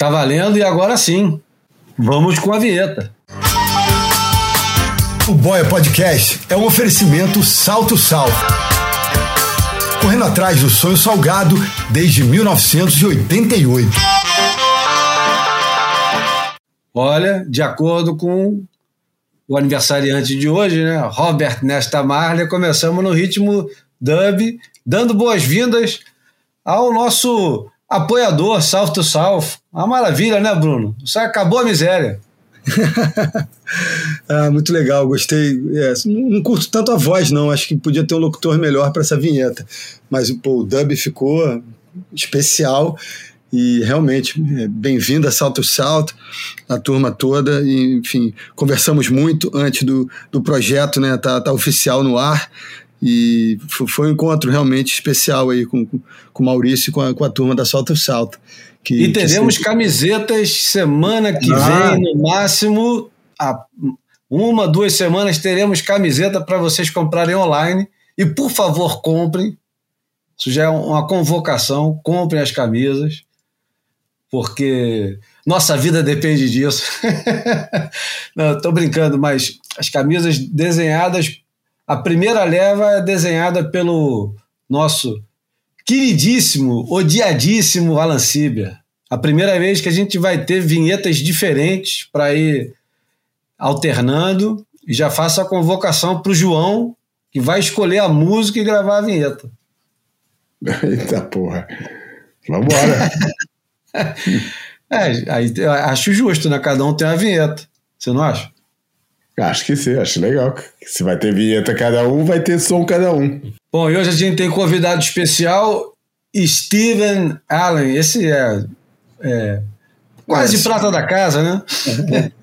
Tá valendo e agora sim. Vamos com a vinheta. O Boia Podcast é um oferecimento Salto Sal. Correndo atrás do sonho salgado desde 1988. Olha, de acordo com o aniversariante de hoje, né? Robert Nesta Marley, começamos no ritmo dub, dando boas-vindas ao nosso apoiador South to South. Uma maravilha, né, Bruno? Isso acabou a miséria. ah, muito legal, gostei. É, não curto tanto a voz, não. Acho que podia ter um locutor melhor para essa vinheta. Mas pô, o dub ficou especial e realmente é, bem-vindo a Salto Salto, a turma toda. E, enfim, conversamos muito antes do, do projeto, né? Tá, tá oficial no ar. E foi um encontro realmente especial aí com, com o Maurício e com a, com a turma da Salto Salto. Que, e teremos que... camisetas semana que ah. vem, no máximo, a, uma, duas semanas, teremos camiseta para vocês comprarem online. E por favor, comprem. Isso já é uma convocação. Comprem as camisas, porque nossa vida depende disso. Não, estou brincando, mas as camisas desenhadas a primeira leva é desenhada pelo nosso queridíssimo, odiadíssimo Alan Sieber. A primeira vez que a gente vai ter vinhetas diferentes para ir alternando. E já faço a convocação para o João, que vai escolher a música e gravar a vinheta. Eita porra. Vambora. é, aí, acho justo, né? Cada um tem uma vinheta. Você não acha? Acho que sim, acho legal. Se vai ter vinheta cada um, vai ter som cada um. Bom, e hoje a gente tem convidado especial, Steven Allen. Esse é, é quase Nossa. prata da casa, né?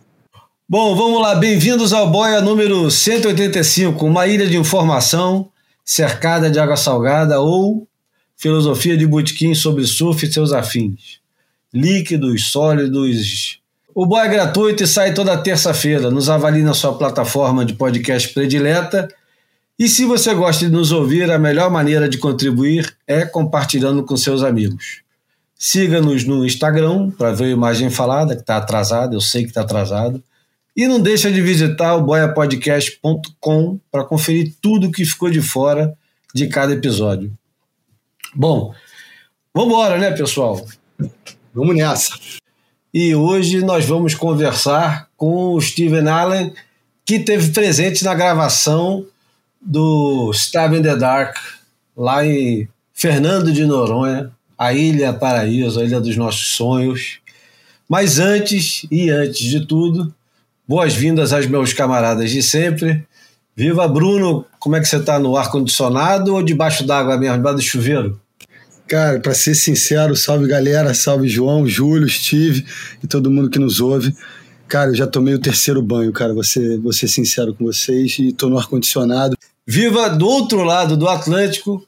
Bom, vamos lá. Bem-vindos ao Boia número 185, uma ilha de informação cercada de água salgada ou filosofia de botequim sobre surf e seus afins. Líquidos, sólidos, o Boa é gratuito e sai toda terça-feira. Nos avalie na sua plataforma de podcast predileta. E se você gosta de nos ouvir, a melhor maneira de contribuir é compartilhando com seus amigos. Siga-nos no Instagram para ver a imagem falada, que está atrasada, eu sei que está atrasado. E não deixa de visitar o boiapodcast.com para conferir tudo que ficou de fora de cada episódio. Bom, vamos embora, né, pessoal? Vamos nessa. E hoje nós vamos conversar com o Steven Allen, que teve presente na gravação do Stab in the Dark, lá em Fernando de Noronha, a Ilha Paraíso, a Ilha dos Nossos Sonhos. Mas antes e antes de tudo, boas-vindas aos meus camaradas de sempre. Viva Bruno, como é que você está no ar-condicionado ou debaixo d'água mesmo, debaixo do chuveiro? Cara, para ser sincero, salve galera, salve João, Júlio, Steve e todo mundo que nos ouve. Cara, eu já tomei o terceiro banho, cara, vou ser, ser sincero com vocês e tô no ar-condicionado. Viva do outro lado do Atlântico,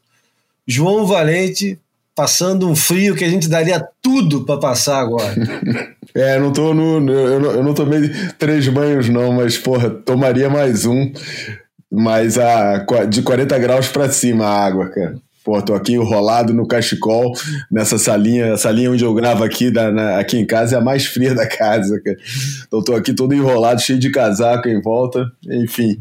João Valente, passando um frio que a gente daria tudo para passar agora. é, não tô no. Eu não, eu não tomei três banhos, não, mas, porra, tomaria mais um. Mas a, de 40 graus para cima a água, cara. Pô, tô aqui enrolado no cachecol, nessa salinha, a salinha onde eu gravo aqui, da, na, aqui em casa, é a mais fria da casa, cara. Então tô aqui todo enrolado, cheio de casaco em volta, enfim.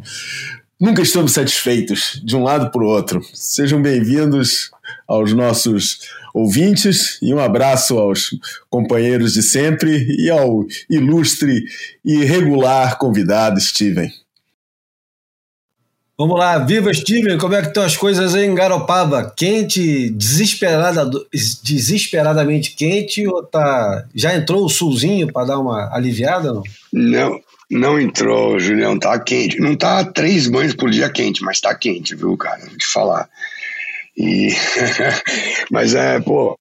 Nunca estamos satisfeitos, de um lado para o outro. Sejam bem-vindos aos nossos ouvintes e um abraço aos companheiros de sempre e ao ilustre e regular convidado Steven. Vamos lá, viva Steven, como é que estão as coisas aí em Garopaba? Quente, desesperada, desesperadamente quente ou tá já entrou o sulzinho para dar uma aliviada não? Não, não entrou, Julião, tá quente. Não tá três banhos por dia quente, mas tá quente, viu, cara? Vou te falar. E mas é, pô,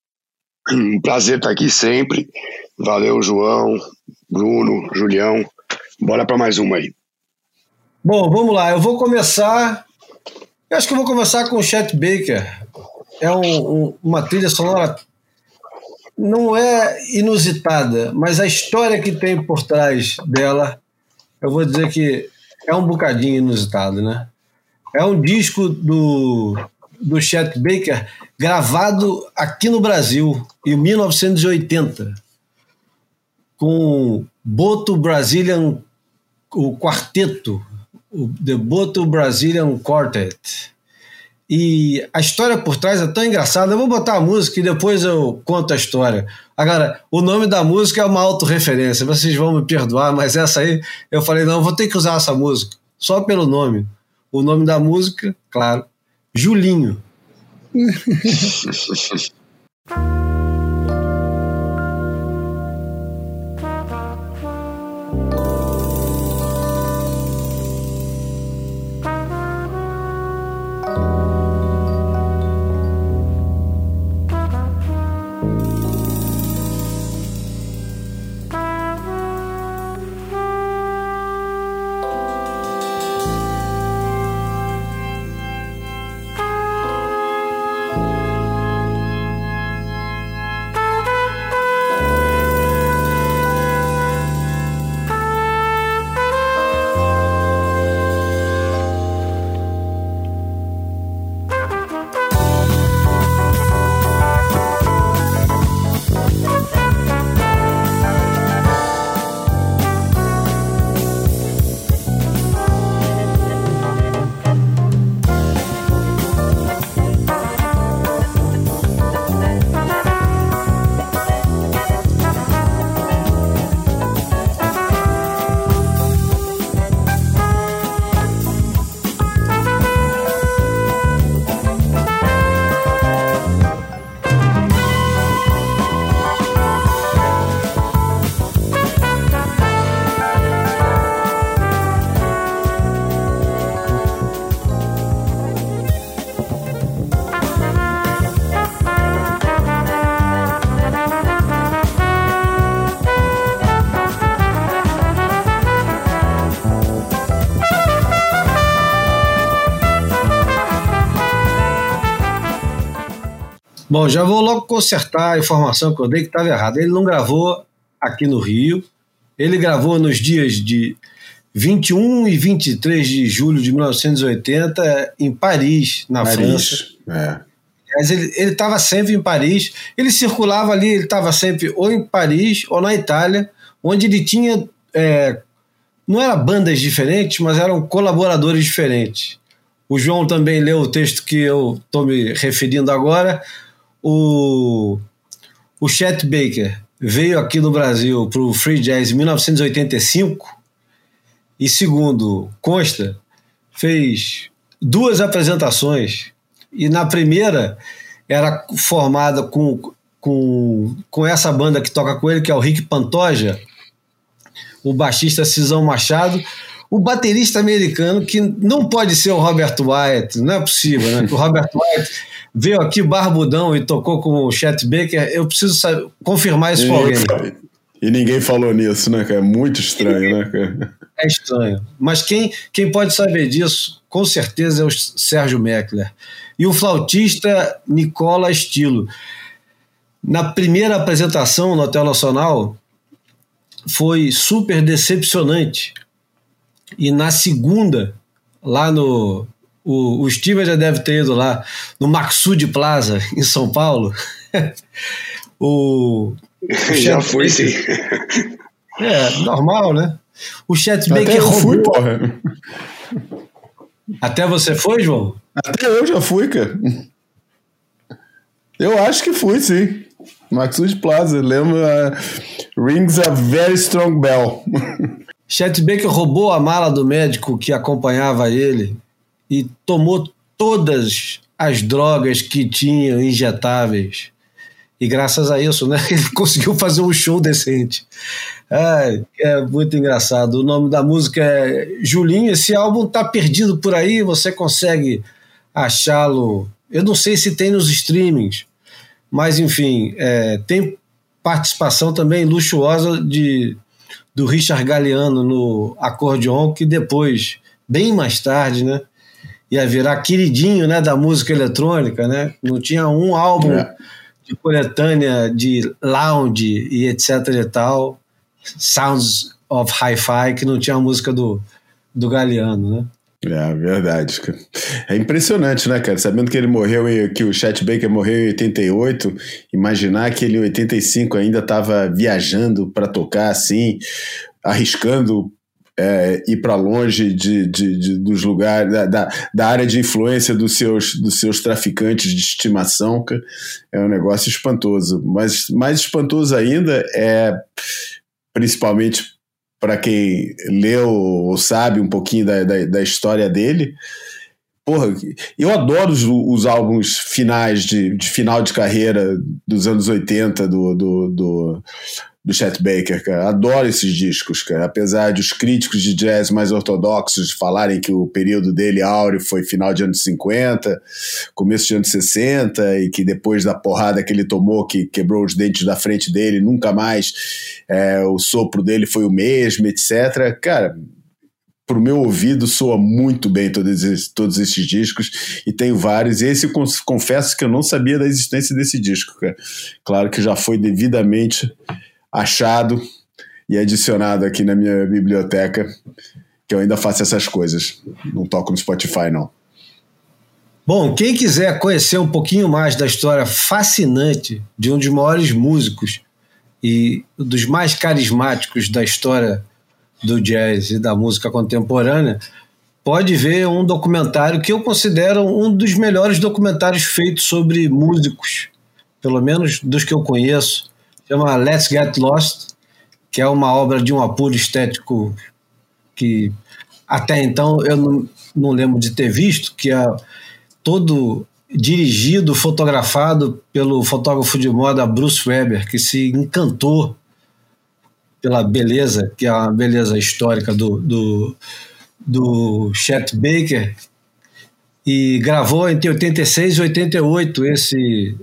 um prazer estar aqui sempre. Valeu, João, Bruno, Julião. Bora para mais uma aí. Bom, vamos lá. Eu vou começar. Eu acho que eu vou começar com o Chet Baker. É um, um, uma trilha sonora. Não é inusitada, mas a história que tem por trás dela, eu vou dizer que é um bocadinho inusitado, né? É um disco do, do Chet Baker gravado aqui no Brasil, em 1980. com Boto Brazilian, o quarteto, o The Boto Brazilian Quartet. E a história por trás é tão engraçada. Eu vou botar a música e depois eu conto a história. Agora, o nome da música é uma autorreferência. Vocês vão me perdoar, mas essa aí eu falei: não, vou ter que usar essa música. Só pelo nome. O nome da música, claro, Julinho. Bom, já vou logo consertar a informação que eu dei que estava errada. Ele não gravou aqui no Rio, ele gravou nos dias de 21 e 23 de julho de 1980 em Paris, na Paris, França. É. Mas ele estava sempre em Paris, ele circulava ali, ele estava sempre ou em Paris ou na Itália, onde ele tinha. É, não eram bandas diferentes, mas eram colaboradores diferentes. O João também leu o texto que eu estou me referindo agora o, o Chet Baker veio aqui no Brasil para o Free Jazz em 1985 e, segundo consta, fez duas apresentações e na primeira era formada com, com, com essa banda que toca com ele, que é o Rick Pantoja, o baixista Cisão Machado, o baterista americano, que não pode ser o Robert Wyatt, não é possível, né? O Robert Wyatt veio aqui barbudão e tocou com o Chet Baker, eu preciso saber, confirmar isso com alguém. E ninguém falou nisso, né, cara? É muito estranho, né, cara? É estranho. Mas quem, quem pode saber disso, com certeza, é o Sérgio Meckler. E o flautista Nicola Estilo. Na primeira apresentação no Hotel Nacional, foi super decepcionante. E na segunda, lá no, o, o Steven já deve ter ido lá no Maxud Plaza, em São Paulo. o, o já foi, sim. É, normal, né? O Chet Baker roubou. Fui, porra. Até você foi, João? Até eu já fui, cara. Eu acho que fui, sim. Maxud Plaza, lembra? Uh, rings a very strong bell. Chet Baker roubou a mala do médico que acompanhava ele e tomou todas as drogas que tinha injetáveis. E graças a isso, né, ele conseguiu fazer um show decente. É, é muito engraçado. O nome da música é Julinho. Esse álbum tá perdido por aí, você consegue achá-lo. Eu não sei se tem nos streamings, mas enfim, é, tem participação também luxuosa de do Richard Galeano no acordeon, que depois, bem mais tarde, né, ia virar queridinho né, da música eletrônica, né? Não tinha um álbum é. de coletânea de lounge e etc e tal, Sounds of Hi-Fi, que não tinha a música do, do Galeano, né? É verdade. É impressionante, né, cara? Sabendo que ele morreu, em, que o Chet Baker morreu em 88, imaginar que ele em 85 ainda estava viajando para tocar assim, arriscando é, ir para longe de, de, de, dos lugares, da, da, da, área de influência dos seus, dos seus traficantes de estimação, é um negócio espantoso. Mas mais espantoso ainda é, principalmente para quem leu ou sabe um pouquinho da, da, da, história dele. Porra, eu adoro os, os álbuns finais de, de, final de carreira dos anos 80 do, do, do, do Chet Baker, cara. Adoro esses discos, cara. Apesar de os críticos de jazz mais ortodoxos falarem que o período dele áureo foi final de anos 50, começo de anos 60, e que depois da porrada que ele tomou, que quebrou os dentes da frente dele, nunca mais é, o sopro dele foi o mesmo, etc. Cara, pro meu ouvido soa muito bem todos esses, todos esses discos e tenho vários. Esse eu confesso que eu não sabia da existência desse disco, cara. Claro que já foi devidamente achado e adicionado aqui na minha biblioteca, que eu ainda faço essas coisas. Não toco no Spotify, não. Bom, quem quiser conhecer um pouquinho mais da história fascinante de um dos maiores músicos e dos mais carismáticos da história do jazz e da música contemporânea, pode ver um documentário que eu considero um dos melhores documentários feitos sobre músicos, pelo menos dos que eu conheço, chama Let's Get Lost, que é uma obra de um apuro estético que até então eu não, não lembro de ter visto, que é todo dirigido, fotografado pelo fotógrafo de moda Bruce Weber, que se encantou pela beleza, que é a beleza histórica do, do, do Chet Baker, e gravou entre 86 e 88 esse,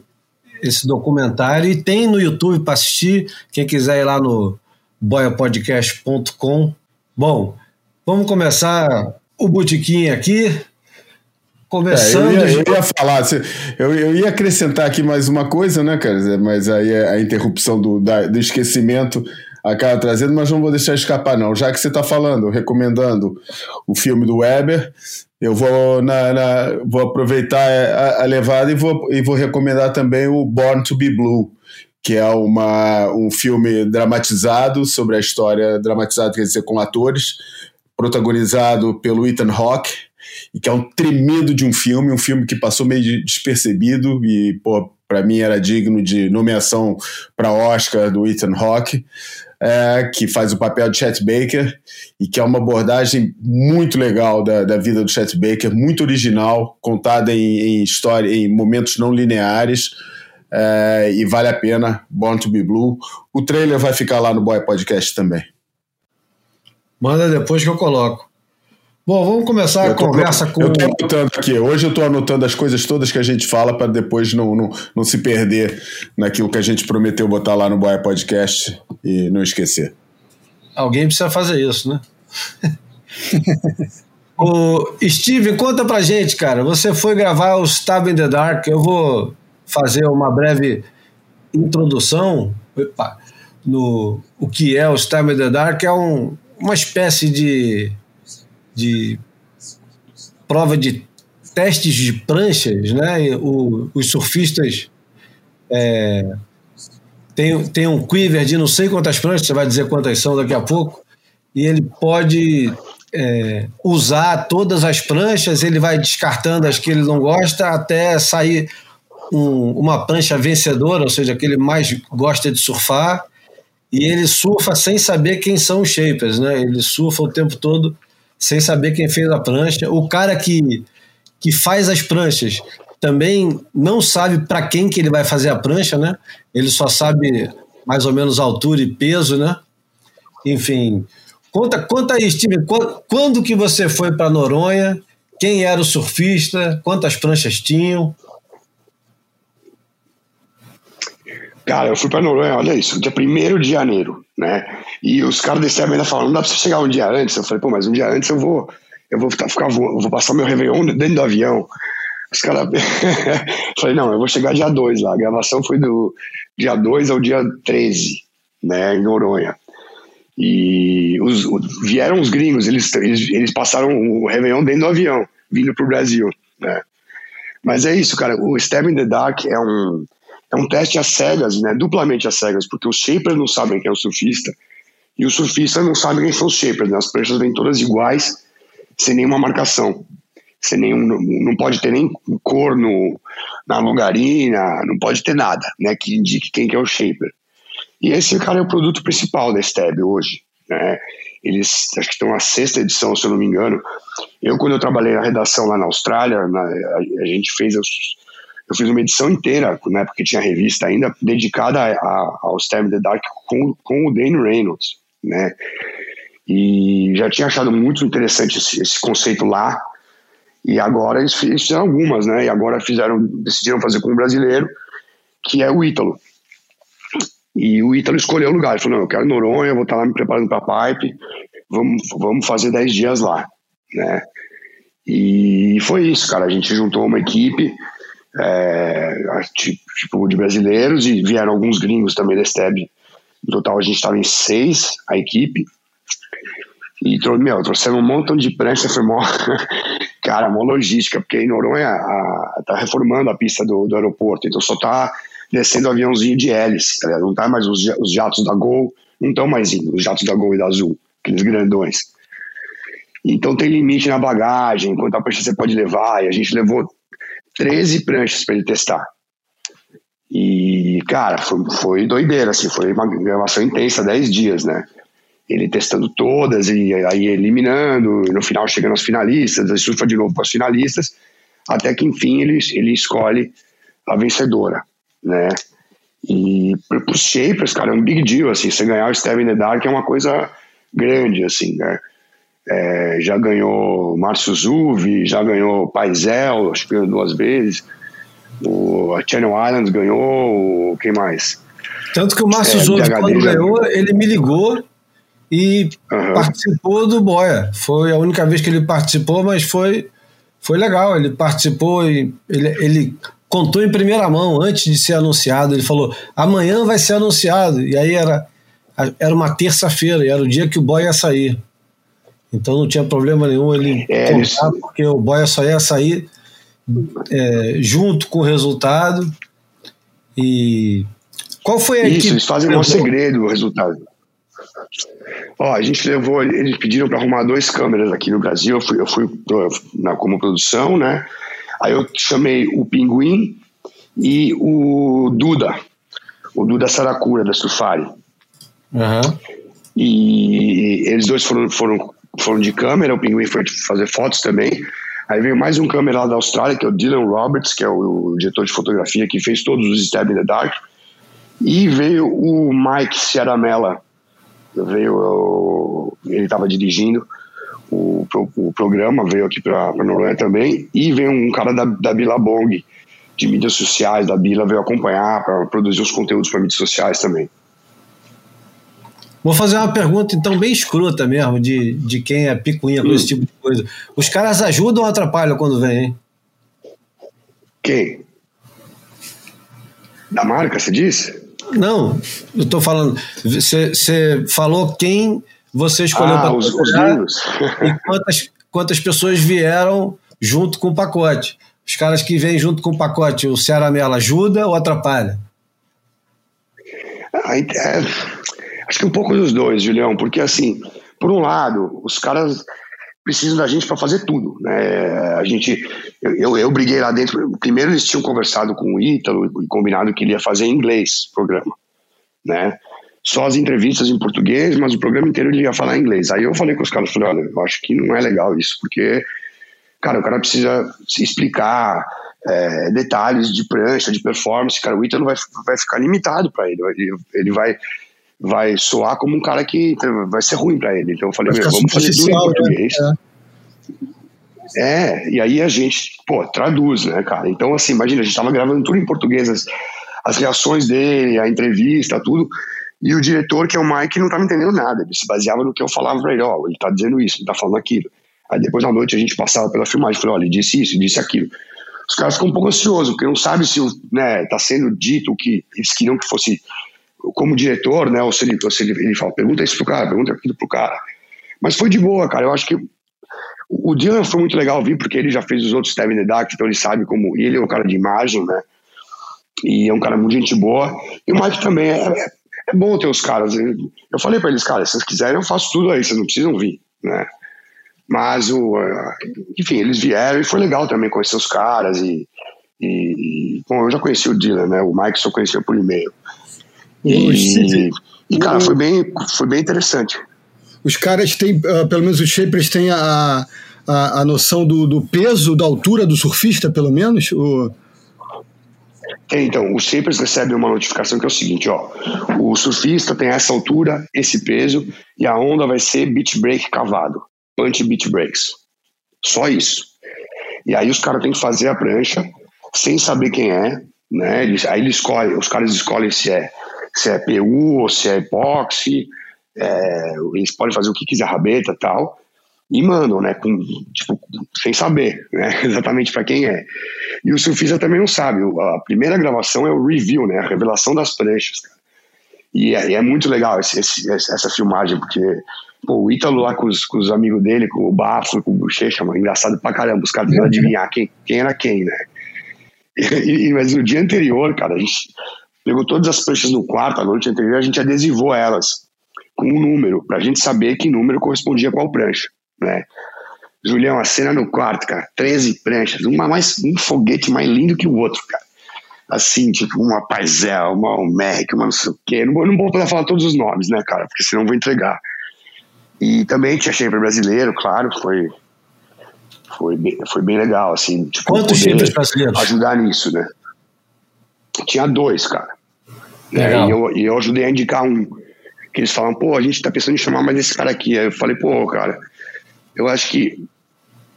esse documentário e tem no YouTube para assistir. Quem quiser ir lá no boiapodcast.com. Bom, vamos começar o botiquim aqui. Começando. É, eu, ia, eu, ia, falar, eu, eu ia acrescentar aqui mais uma coisa, né, cara? Mas aí a interrupção do, da, do esquecimento acaba trazendo, mas não vou deixar escapar, não. Já que você está falando, recomendando o filme do Weber, eu vou, na, na vou aproveitar a, a, levada e vou, e vou recomendar também o Born to Be Blue, que é uma, um filme dramatizado sobre a história, dramatizado quer dizer com atores, protagonizado pelo Ethan Hawke, e que é um tremendo de um filme, um filme que passou meio despercebido e, pô, para mim era digno de nomeação para Oscar do Ethan Hawke é, que faz o papel de Chet Baker e que é uma abordagem muito legal da, da vida do Chet Baker, muito original, contada em, em história, em momentos não lineares. É, e vale a pena, Born to Be Blue. O trailer vai ficar lá no Boy Podcast também. Manda depois que eu coloco. Bom, vamos começar a conversa com. Eu estou anotando aqui. Hoje eu estou anotando as coisas todas que a gente fala para depois não, não, não se perder naquilo que a gente prometeu botar lá no Boia Podcast e não esquecer. Alguém precisa fazer isso, né? o Steve, conta pra gente, cara. Você foi gravar o Stab in the Dark. Eu vou fazer uma breve introdução opa, no o que é o Stab in the Dark. É um, uma espécie de de prova de testes de pranchas, né? O, os surfistas é, tem, tem um quiver de não sei quantas pranchas, você vai dizer quantas são daqui a pouco, e ele pode é, usar todas as pranchas, ele vai descartando as que ele não gosta até sair um, uma prancha vencedora, ou seja, que ele mais gosta de surfar, e ele surfa sem saber quem são os shapers, né? Ele surfa o tempo todo sem saber quem fez a prancha. O cara que, que faz as pranchas também não sabe para quem que ele vai fazer a prancha, né? Ele só sabe mais ou menos altura e peso, né? Enfim, conta, conta aí, Steve, quando, quando que você foi para Noronha? Quem era o surfista? Quantas pranchas tinham? Cara, eu fui para Noronha, olha isso, dia 1 de janeiro, né? E os caras desse ainda falaram, não dá pra você chegar um dia antes. Eu falei, pô, mas um dia antes eu vou, eu vou ficar, eu vou passar meu Réveillon dentro do avião. Os caras. falei, não, eu vou chegar dia 2 lá. A gravação foi do dia 2 ao dia 13, né, em Noronha. E os, vieram os gringos, eles, eles, eles passaram o Réveillon dentro do avião, vindo para o Brasil, né? Mas é isso, cara. O Stab in the Dark é um, é um teste às cegas, né? Duplamente às cegas, porque os shapers não sabem quem é o surfista e os surfistas não sabem quem são os shapers. Né? As pranchas vêm todas iguais, sem nenhuma marcação. Sem nenhum, não pode ter nem cor no, na longarina, não pode ter nada né, que indique quem que é o shaper. E esse, cara, é o produto principal da Stab hoje. Né? Eles acho que estão na sexta edição, se eu não me engano. Eu, quando eu trabalhei na redação lá na Austrália, na, a, a, gente fez os, eu fiz uma edição inteira, na época que tinha revista ainda, dedicada a, a, ao Stab the Dark com, com o Dane Reynolds, né? E já tinha achado muito interessante esse, esse conceito lá, e agora eles fizeram algumas, né? E agora fizeram, decidiram fazer com um brasileiro, que é o Ítalo. E o Ítalo escolheu o lugar. Ele falou: Não, eu quero Noronha, vou estar lá me preparando para pipe, vamos, vamos fazer 10 dias lá, né? E foi isso, cara. A gente juntou uma equipe, é, tipo, de brasileiros, e vieram alguns gringos também da STEB. No total, a gente estava em seis, a equipe. E, meu, trouxemos um montão de prancha, foi mó, cara, mó logística, porque em Noronha a, tá reformando a pista do, do aeroporto, então só tá descendo aviãozinho de hélice, tá não tá mais os, os jatos da Gol, não estão mais indo, os jatos da Gol e da Azul, aqueles grandões. Então tem limite na bagagem, quanta prancha você pode levar, e a gente levou 13 pranchas para ele testar. E, cara, foi, foi doideira, assim, foi uma gravação intensa, 10 dias, né? ele testando todas e aí eliminando, e no final chegando aos finalistas, aí surfa de novo com as finalistas, até que enfim ele, ele escolhe a vencedora, né? E para os shapers, cara, é um big deal, assim, você ganhar o Steve in the Dark é uma coisa grande, assim, né? É, já ganhou Márcio Zuvi, já ganhou Paisel, acho que ganhou duas vezes, o, a Channel Islands ganhou, quem mais? Tanto que o Márcio é, Zuvi, quando ganhou, ele me ligou e uhum. participou do Boia. Foi a única vez que ele participou, mas foi, foi legal. Ele participou e ele, ele contou em primeira mão antes de ser anunciado. Ele falou: amanhã vai ser anunciado. E aí era, era uma terça-feira, e era o dia que o Boia ia sair. Então não tinha problema nenhum ele é, contar, porque o Boia só ia sair é, junto com o resultado. E qual foi a Isso, eles fazem um segredo o resultado. Ó, a gente levou, eles pediram para arrumar dois câmeras aqui no Brasil. Eu fui, eu fui na, como produção, né? Aí eu chamei o Pinguim e o Duda, o Duda Saracura da Surfari. Uhum. E eles dois foram, foram, foram de câmera, o Pinguim foi fazer fotos também. Aí veio mais um câmera lá da Austrália, que é o Dylan Roberts, que é o, diretor de fotografia que fez todos os Stab in the Dark. E veio o Mike Ciaramella, veio, ele estava dirigindo o, o, programa, veio aqui para Noronha também, e veio um cara da, da Billabong, de mídias sociais, da Bila, veio acompanhar para produzir os conteúdos para mídias sociais também. Vou fazer uma pergunta, então, bem escrota mesmo, de, de quem é picuinha com hum. esse tipo de coisa. Os caras ajudam ou atrapalham quando vem, hein? Quem? Da marca, você disse? Não, eu estou falando. Você falou quem você escolheu ah, para os, os e quantas, quantas pessoas vieram junto com o pacote. Os caras que vêm junto com o pacote, o Ceará Mela ajuda ou atrapalha? Ah, é, acho que um pouco dos dois, Julião, porque assim, por um lado, os caras precisam da gente para fazer tudo. Né? A gente, eu, eu, briguei lá dentro. Primeiro eles tinham conversado com o Ítalo e combinado que ele ia fazer em inglês o programa, né? Só as entrevistas em português, mas o programa inteiro ele ia falar em inglês. Aí eu falei com os caras, falei, olha, eu acho que não é legal isso, porque, cara, o cara precisa se explicar é, detalhes de prancha, de performance, cara, o Ítalo vai, vai ficar limitado para ele, ele, ele vai vai soar como um cara que vai ser ruim para ele. Então eu falei, meu, vamos fazer tudo em português. Né? É. é. e aí a gente, pô, traduz, né, cara? Então, assim, imagina, a gente tava gravando tudo em português, as, as reações dele, a entrevista, tudo. E o diretor, que é o Mike, não tava entendendo nada. Ele se baseava no que eu falava pra ele, ó, oh, ele tá dizendo isso, ele tá falando aquilo. Aí depois na noite a gente passava pela filmagem, falou, ó, ele disse isso, disse aquilo. Os caras ficam um pouco ansiosos, porque não sabem se né, tá sendo dito o que eles queriam que fosse como diretor, né, ou se se ele, fala, pergunta isso pro cara, pergunta aquilo pro cara. Mas foi de boa, cara. Eu acho que o Dylan foi muito legal vir, porque ele já fez os outros Steven the Dark, então ele sabe como. E ele é um cara de imagem, né? E é um cara muito gente boa. E o Mike também é, é, é bom ter os caras. Eu falei para eles, cara, se vocês quiserem, eu faço tudo aí, vocês não precisam vir, né? Mas, o, enfim, eles vieram e foi legal também conhecer os caras. E, e bom, eu já conheci o Dylan, né? O Mike só conhecia por e-mail. E, e, cara, foi bem, foi bem interessante. Os caras têm, uh, pelo menos os shapers têm a, a, a noção do, do, peso, da altura do surfista, pelo menos? Ou... Então, os shapers recebem uma notificação que é o seguinte, ó, o surfista tem essa altura, esse peso, e a onda vai ser beach break cavado, punch beach breaks. Só isso. E aí os caras têm que fazer a prancha sem saber quem é, né? Eles, aí eles escolhem, os caras escolhem se é se é PU ou se é epóxi, é, eles podem fazer o que quiser, rabeta e tal, e mandam, né, com, tipo, sem saber, né, exatamente para quem é. E o surfista também não sabe, a primeira gravação é o review, né, a revelação das pranchas, E é, é muito legal esse, esse, essa filmagem, porque pô, o Ítalo lá com os, com os amigos dele, com o Bafo, com o Bochecha, mano, engraçado pra caramba, os caras tentando adivinhar quem, quem era quem, né. E, mas no dia anterior, cara, a gente pegou todas as pranchas no quarto, a noite anterior, a gente adesivou elas com um número, pra gente saber que número correspondia a qual prancha, né? Julião, a cena no quarto, cara, 13 pranchas, uma mais, um foguete mais lindo que o outro, cara. Assim, tipo, uma Paizel, uma Omec, uma não sei o quê. Não, não vou poder falar todos os nomes, né, cara, porque senão vou entregar. E também tinha shaper brasileiro, claro, foi foi bem, foi bem legal, assim. Tipo, Quantos shapers brasileiros? Ajudar nisso, né? Tinha dois, cara. Né? E, eu, e eu ajudei a indicar um que eles falam, pô, a gente tá pensando em chamar mais esse cara aqui. Aí eu falei, pô, cara, eu acho que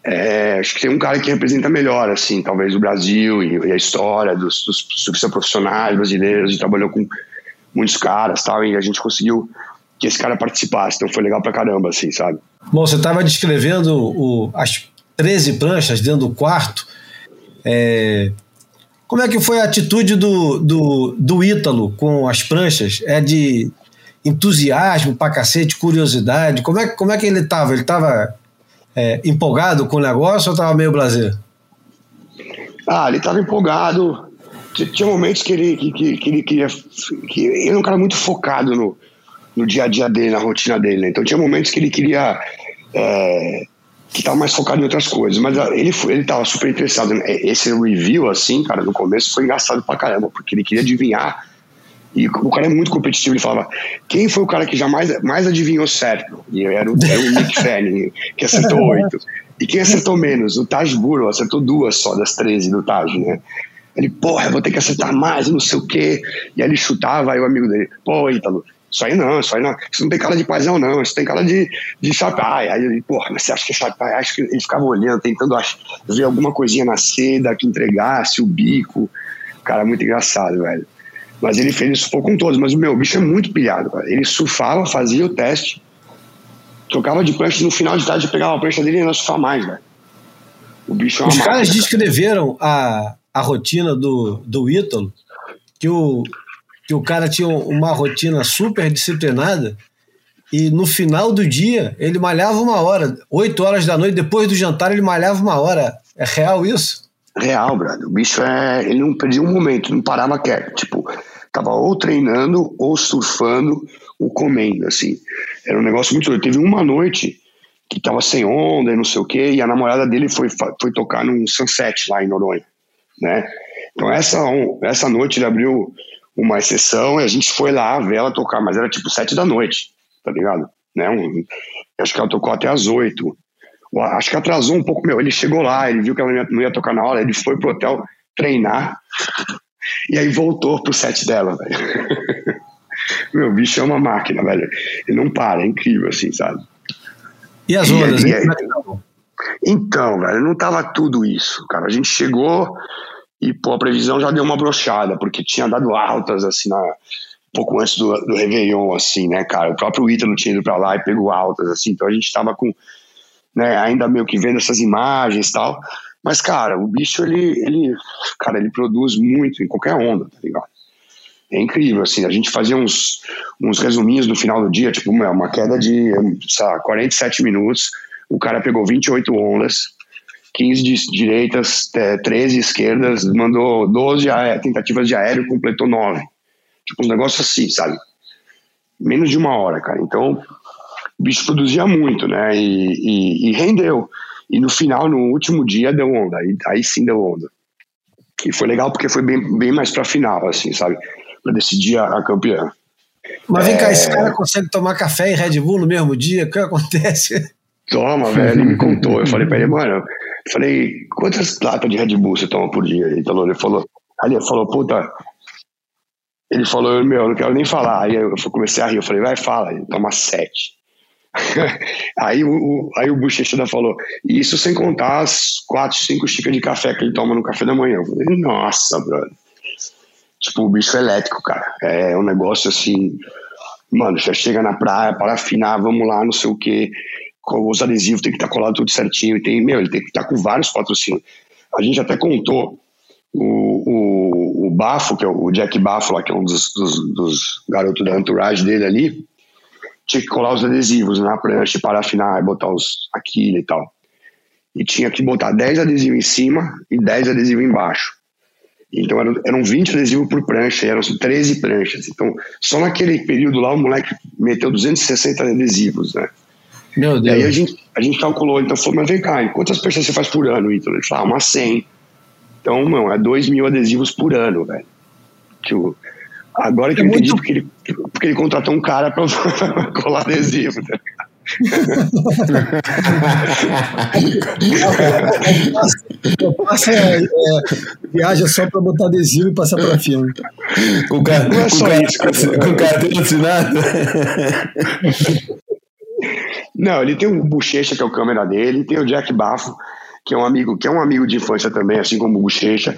é, acho que tem um cara que representa melhor, assim, talvez o Brasil e, e a história dos, dos surfistas profissionais brasileiros. A gente trabalhou com muitos caras tal, e a gente conseguiu que esse cara participasse. Então foi legal pra caramba, assim, sabe? Bom, você estava descrevendo o, as 13 pranchas dentro do quarto. É, como é que foi a atitude do, do, do Ítalo com as pranchas? É de entusiasmo pra cacete, curiosidade? Como é, como é que ele estava? Ele estava é, empolgado com o negócio ou estava meio blazer? Ah, ele estava empolgado. Tinha momentos que ele, que, que, que ele queria. Que ele é um cara muito focado no, no dia a dia dele, na rotina dele. Né? Então tinha momentos que ele queria. É, que estava mais focado em outras coisas. Mas ah, ele ele estava super interessado. Esse review, assim, cara, no começo foi engraçado pra caramba, porque ele queria adivinhar e o cara é muito competitivo, ele falava, quem foi o cara que jamais mais adivinhou certo? E era o, era o Nick Fanning, que acertou oito. E quem acertou menos? O Taj Burrow acertou duas só das 13 do Taj, né? Ele, porra, eu vou ter que acertar mais, não sei o quê. E aí ele chutava, aí o amigo dele, pô, Ítalo, isso aí não, isso aí não. Isso não tem cara de paizão, não. Isso tem cara de, de chapai. Aí porra, mas você acha que é chapai? Acho que ele ficava olhando, tentando ver alguma coisinha na seda que entregasse, o bico. Cara, muito engraçado, velho. Mas ele fez isso com todos. Mas o meu bicho é muito pilhado. Cara. Ele surfava, fazia o teste, trocava de prancha no final de tarde pegava a prancha dele e ia surfar mais, velho. O bicho é Os caras descreveram a, a rotina do, do Ítalo, que o, que o cara tinha uma rotina super disciplinada e no final do dia ele malhava uma hora, 8 horas da noite, depois do jantar ele malhava uma hora. É real isso? Real, brother. O bicho é. Ele não perdia um momento, não parava quieto. Tipo, tava ou treinando, ou surfando, ou comendo, assim. Era um negócio muito doido. Teve uma noite que tava sem onda e não sei o quê, e a namorada dele foi, foi tocar num sunset lá em Noronha, né? Então essa, essa noite ele abriu uma exceção e a gente foi lá ver ela tocar, mas era tipo sete da noite, tá ligado? Né? Um, acho que ela tocou até às oito acho que atrasou um pouco, meu, ele chegou lá, ele viu que ela não ia, não ia tocar na hora, ele foi pro hotel treinar, e aí voltou pro set dela, velho. meu, bicho é uma máquina, velho. Ele não para, é incrível, assim, sabe? E as ondas, e, aí, Então, velho, não tava tudo isso, cara. A gente chegou e, pô, a previsão já deu uma brochada, porque tinha dado altas, assim, na, pouco antes do, do Réveillon, assim, né, cara? O próprio Ítalo tinha ido pra lá e pegou altas, assim, então a gente tava com né, ainda meio que vendo essas imagens e tal. Mas, cara, o bicho, ele, ele, cara, ele produz muito em qualquer onda, tá ligado? É incrível, assim, a gente fazia uns, uns resuminhos no final do dia, tipo, uma queda de, sei lá, 47 minutos, o cara pegou 28 ondas, 15 de direitas, 13 esquerdas, mandou 12 tentativas de aéreo, completou 9. Tipo, uns negócios assim, sabe? Menos de uma hora, cara. Então, o bicho produzia muito, né? E, e, e rendeu. E no final, no último dia, deu onda. Aí, aí sim deu onda. E foi legal porque foi bem, bem mais pra final, assim, sabe? Pra decidir a, a campeã. Mas vem é... cá, esse cara consegue tomar café e Red Bull no mesmo dia? O que acontece? Toma, velho. Ele me contou. Eu falei pra ele, mano, falei, quantas latas de Red Bull você toma por dia? Ele falou, ele falou, ali ele falou, puta. Ele falou, meu, eu não quero nem falar. Aí eu comecei a rir. Eu falei, vai, fala. Ele toma sete. aí, o, aí o Bochecha falou, isso sem contar as quatro, cinco xícaras de café que ele toma no café da manhã. Eu falei, nossa, brother. Tipo, o bicho é elétrico, cara. É um negócio assim. Mano, já chega na praia para afinar, vamos lá, não sei o quê. Os adesivos tem que estar tá colado tudo certinho. Tem, meu, ele tem que estar tá com vários patrocínios. A gente até contou o, o, o Bafo, que é o Jack Bafo, lá, que é um dos, dos, dos garotos da entourage dele ali tinha que colar os adesivos na prancha para afinar e botar os aquilo e tal. E tinha que botar 10 adesivos em cima e 10 adesivos embaixo. Então eram, eram 20 adesivos por prancha, eram 13 pranchas. Então, só naquele período lá, o moleque meteu 260 adesivos, né? Meu Deus. E aí a gente, a gente calculou, então falou, mas vem cá, quantas pranchas você faz por ano, Ítalo? Ele falou, ah, umas 100. Então, mano, é 2 mil adesivos por ano, velho. Que o, Agora que é eu entendi muito... porque, ele, porque ele contratou um cara para colar adesivo. Tá passa, é, é, viaja só para botar adesivo e passar para filme. Com cara, não é só com isso. Cara, com carteira assinada. Não, ele tem o Bochecha, que é o câmera dele, tem o Jack Bafo, que é um amigo, que é um amigo de infância também, assim como o Bochecha,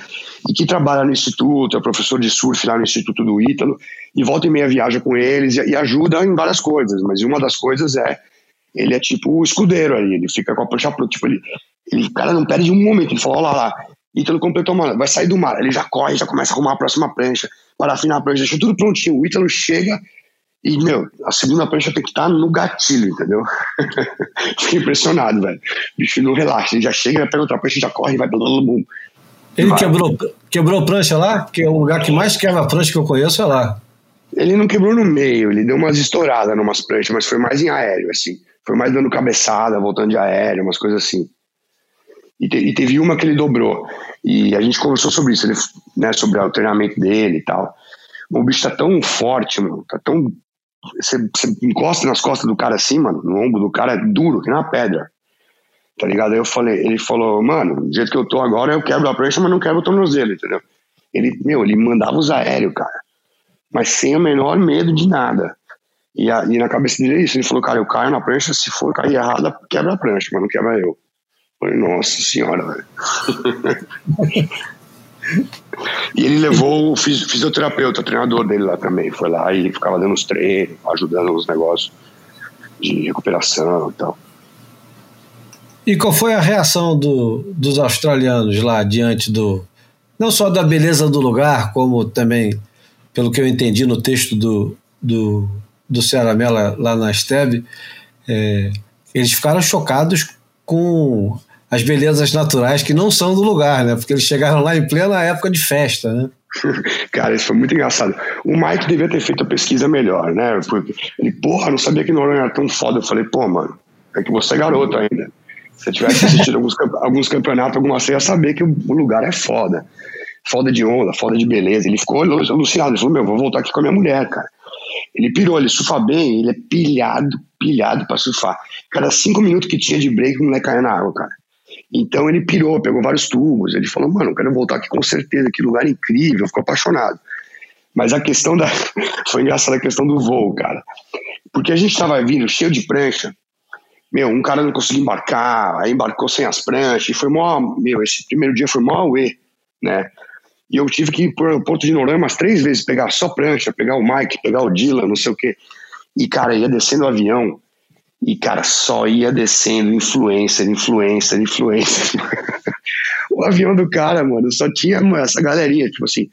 e que trabalha no instituto, é professor de surf lá no Instituto do Ítalo, e volta e meia viaja com eles e, e ajuda em várias coisas, mas uma das coisas é ele é tipo o escudeiro aí, ele fica com a prancha pronta, tipo, ele, ele, o cara não perde um momento, ele fala, olha lá, Ítalo completou, mano, vai sair do mar, ele já corre, já começa a arrumar a próxima prancha, para afinar a prancha, deixa tudo prontinho, o Ítalo chega e, meu, a segunda prancha tem que estar tá no gatilho, entendeu? Fiquei impressionado, velho. O bicho não relaxa, ele já chega, pega outra prancha, já corre, vai, blum, blum, Ele quebrou, quebrou prancha lá? Porque é o lugar que mais quebra prancha que eu conheço é lá. Ele não quebrou no meio, ele deu umas estouradas numas pranchas, mas foi mais em aéreo, assim. Foi mais dando cabeçada, voltando de aéreo, umas coisas assim. E, te, e teve uma que ele dobrou. E a gente conversou sobre isso, ele, né, sobre o treinamento dele e tal. O bicho tá tão forte, mano, tá tão você, você encosta nas costas do cara assim, mano, no ombro do cara é duro, que nem uma pedra. Tá ligado? Aí eu falei, ele falou, mano, do jeito que eu tô agora, eu quebro a prancha, mas não quebro o tornozelo, entendeu? Ele, meu, ele mandava os aéreos, cara. Mas sem o menor medo de nada. E, a, e na cabeça dele é isso. Ele falou, cara, eu caio na prancha, se for cair errada, quebra a prancha, mas não quebra eu. Falei, nossa senhora, velho. E ele levou o fisioterapeuta, o treinador dele lá também. Foi lá e ficava dando os treinos, ajudando nos negócios de recuperação e tal. E qual foi a reação do, dos australianos lá diante do. Não só da beleza do lugar, como também, pelo que eu entendi no texto do, do, do Cearamela lá na Steb, é, eles ficaram chocados com as belezas naturais que não são do lugar, né? Porque eles chegaram lá em plena época de festa, né? Cara, isso foi muito engraçado. O Mike devia ter feito a pesquisa melhor, né? Ele, porra, não sabia que Noronha era tão foda. Eu falei, pô, mano, é que você é garoto ainda. Se tivesse assistido alguns, alguns campeonatos, alguma você ia saber que o lugar é foda. Foda de onda, foda de beleza. Ele ficou alucinado. Ele falou, meu, vou voltar aqui com a minha mulher, cara. Ele pirou, ele surfa bem, ele é pilhado, pilhado pra surfar. Cada cinco minutos que tinha de break, o moleque caia na água, cara. Então ele pirou, pegou vários tubos. Ele falou, mano, eu quero voltar aqui com certeza, que lugar incrível, ficou apaixonado. Mas a questão da. Foi engraçada a questão do voo, cara. Porque a gente tava vindo cheio de prancha. Meu, um cara não conseguiu embarcar, aí embarcou sem as pranchas, e foi mó. Meu, esse primeiro dia foi mó auê, né? E eu tive que ir pro Porto de Noronha umas três vezes, pegar só prancha, pegar o Mike, pegar o Dylan, não sei o quê. E, cara, ia descendo o avião, e, cara, só ia descendo influencer, influencer, influencer. o avião do cara, mano, só tinha essa galerinha, tipo assim,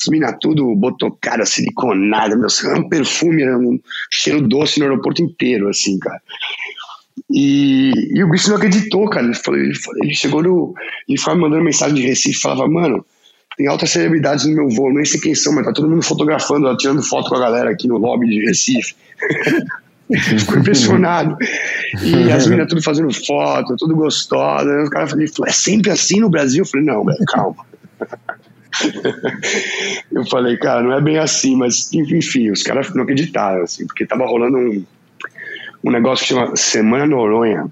As minas tudo botocada, siliconada, meu, um perfume, um cheiro doce no aeroporto inteiro, assim, cara. E, e o bicho não acreditou, cara. Ele, falou, ele, ele chegou no. Ele foi mandando mensagem de Recife falava, mano, tem altas celebridades no meu voo, nem sei quem são, mas tá todo mundo fotografando, tirando foto com a galera aqui no lobby de Recife. Ficou impressionado. E as meninas tudo fazendo foto, tudo gostosa. Os caras falaram, é sempre assim no Brasil? Eu falei, não, velho, calma. eu falei, cara, não é bem assim, mas enfim, os caras não acreditaram, assim, porque tava rolando um, um negócio que chama Semana Noronha.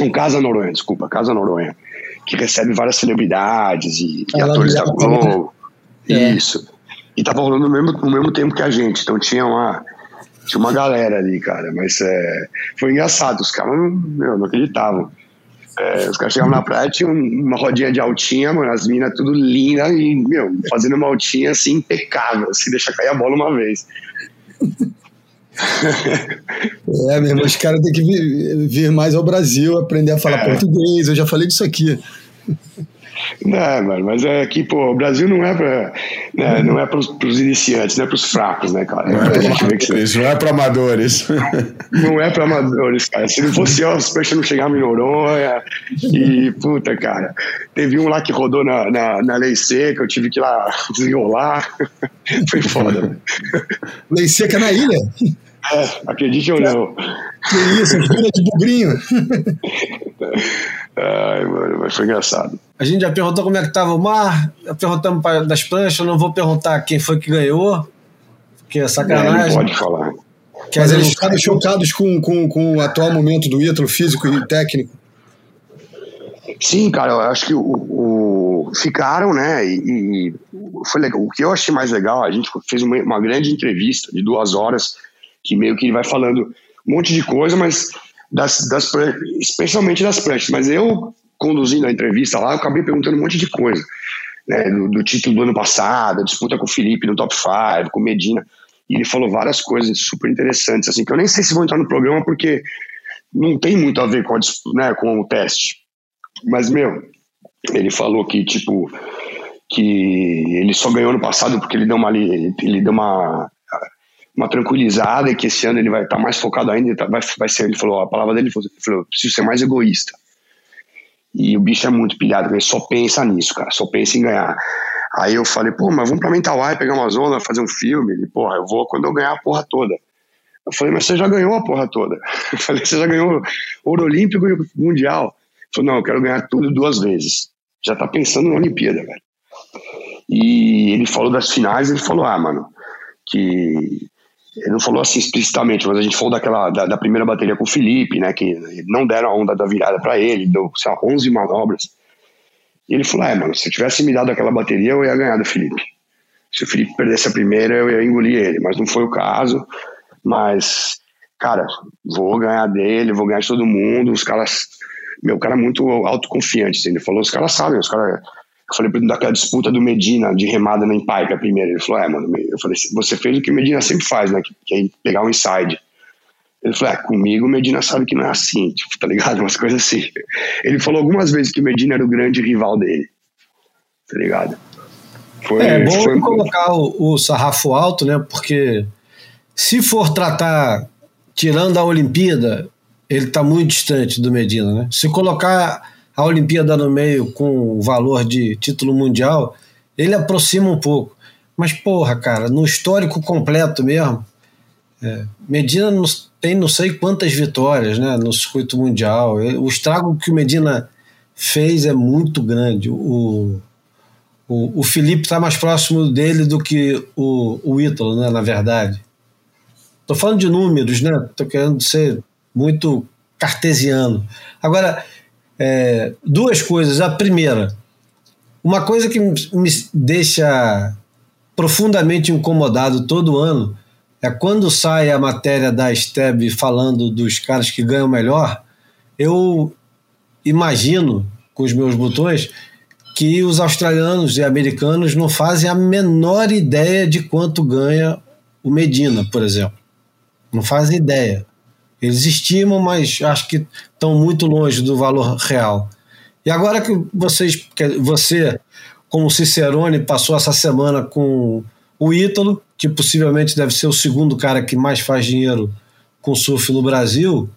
Um Casa Noronha, desculpa, Casa Noronha, que recebe várias celebridades e, e atores da Globo. É. Isso. E tava rolando no mesmo, no mesmo tempo que a gente, então tinha uma tinha uma galera ali, cara, mas é, foi engraçado, os caras não, meu, não acreditavam. É, os caras chegavam na praia, tinha uma rodinha de altinha, mano, as minas tudo linda e, meu, fazendo uma altinha assim impecável, se deixa cair a bola uma vez. é, meu irmão, os caras têm que vir, vir, mais ao Brasil, aprender a falar é. português, eu já falei disso aqui. Não, mano, mas é que, pô, o Brasil não é pra. Né, não é pros, pros iniciantes, não é pros fracos, né, cara? Não é, pra amadores, não é pra amadores. Não é pra amadores, cara. Se não fosse eu, os peixes não chegavam em Noronha. E, puta, cara, teve um lá que rodou na, na, na lei seca, eu tive que ir lá desenrolar. Foi foda. Né? Lei seca na ilha? É, acredite ou não. Que isso, filha de bugrinho. Ai, mano, mas foi engraçado. A gente já perguntou como é que tava o mar, já perguntamos das pranchas, não vou perguntar quem foi que ganhou, porque é sacanagem. Não, pode falar. Quer Mas eles ficaram chocados com, com, com o atual momento do Ítalo, físico e técnico? Sim, cara, eu acho que o, o ficaram, né? E, e, foi legal. O que eu achei mais legal, a gente fez uma, uma grande entrevista de duas horas, que meio que ele vai falando um monte de coisa, mas das, das especialmente das pranchas. Mas eu, conduzindo a entrevista lá, eu acabei perguntando um monte de coisa. Né, do, do, título do ano passado, disputa com o Felipe no top 5, com Medina. E ele falou várias coisas super interessantes, assim, que eu nem sei se vou entrar no programa porque não tem muito a ver com, a, né, com o teste. Mas, meu, ele falou que, tipo, que ele só ganhou no passado porque ele deu uma, ele deu uma uma tranquilizada que esse ano ele vai estar tá mais focado ainda, tá, vai, vai ser, ele falou, a palavra dele foi, falou, preciso ser mais egoísta. E o bicho é muito pilhado, ele só pensa nisso, cara, só pensa em ganhar. Aí eu falei, pô, mas vamos pra Mentawai pegar uma zona, fazer um filme. Ele, porra, eu vou quando eu ganhar a porra toda. Eu falei, mas você já ganhou a porra toda. Eu falei, você já ganhou ouro olímpico e mundial. Ele falou, não, eu quero ganhar tudo duas vezes. Já tá pensando na Olimpíada, velho. E ele falou das finais, ele falou, ah, mano, que ele não falou assim explicitamente, mas a gente falou daquela da, da primeira bateria com o Felipe, né, que não deram a onda da virada para ele, deu, sei lá, 11 manobras. E ele falou: "É, mano, se eu tivesse me dado aquela bateria, eu ia ganhar do Felipe. Se o Felipe perdesse a primeira, eu ia engolir ele, mas não foi o caso. Mas, cara, vou ganhar dele, vou ganhar de todo mundo. Os caras, meu cara é muito autoconfiante, assim. Ele falou: os caras sabem, os caras eu falei pra ele daquela disputa do Medina de remada na Empaica primeiro. Ele falou: É, mano, eu falei: Você fez o que o Medina sempre faz, né? Que, é pegar um inside. Ele falou: É, comigo o Medina sabe que não é assim, tipo, tá ligado? Umas coisas assim. Ele falou algumas vezes que o Medina era o grande rival dele, tá ligado? Foi, é, é bom foi... colocar o, o sarrafo alto, né? Porque se for tratar, tirando a Olimpíada, ele tá muito distante do Medina, né? Se colocar a Olimpíada no meio com o valor de título mundial, ele aproxima um pouco. Mas, porra, cara, no histórico completo mesmo, é, Medina tem não sei quantas vitórias né, no circuito mundial. O estrago que o Medina fez é muito grande. O, o, o Felipe está mais próximo dele do que o, o Ítalo, né, na verdade. Estou falando de números, né? Estou querendo ser muito cartesiano. Agora, é, duas coisas. A primeira, uma coisa que me deixa profundamente incomodado todo ano é quando sai a matéria da STEB falando dos caras que ganham melhor, eu imagino com os meus botões que os australianos e americanos não fazem a menor ideia de quanto ganha o Medina, por exemplo. Não fazem ideia. Eles estimam, mas acho que estão muito longe do valor real. E agora que vocês, você, como Cicerone passou essa semana com o Ítalo, que possivelmente deve ser o segundo cara que mais faz dinheiro com surf no Brasil.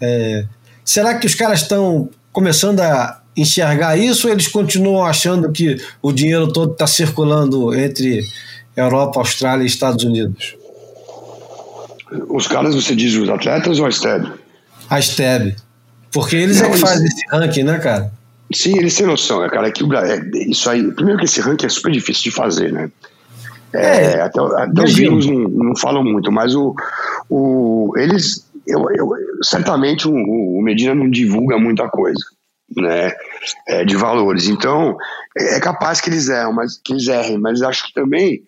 É, será que os caras estão começando a enxergar isso ou eles continuam achando que o dinheiro todo está circulando entre Europa, Austrália e Estados Unidos? Os caras, você diz os atletas ou a STEB? A STEB. Porque eles Não, é que fazem esse ranking, né, cara? Sim, eles têm noção, né, cara? É que é, isso aí. Primeiro que esse ranking é super difícil de fazer, né? É, é até, até os gringos não, não, falam muito, mas o, o, eles. Eu, eu certamente o, o Medina não divulga muita coisa né, é, de valores. Então, é, é capaz que eles erram, mas que eles errem, mas acho que também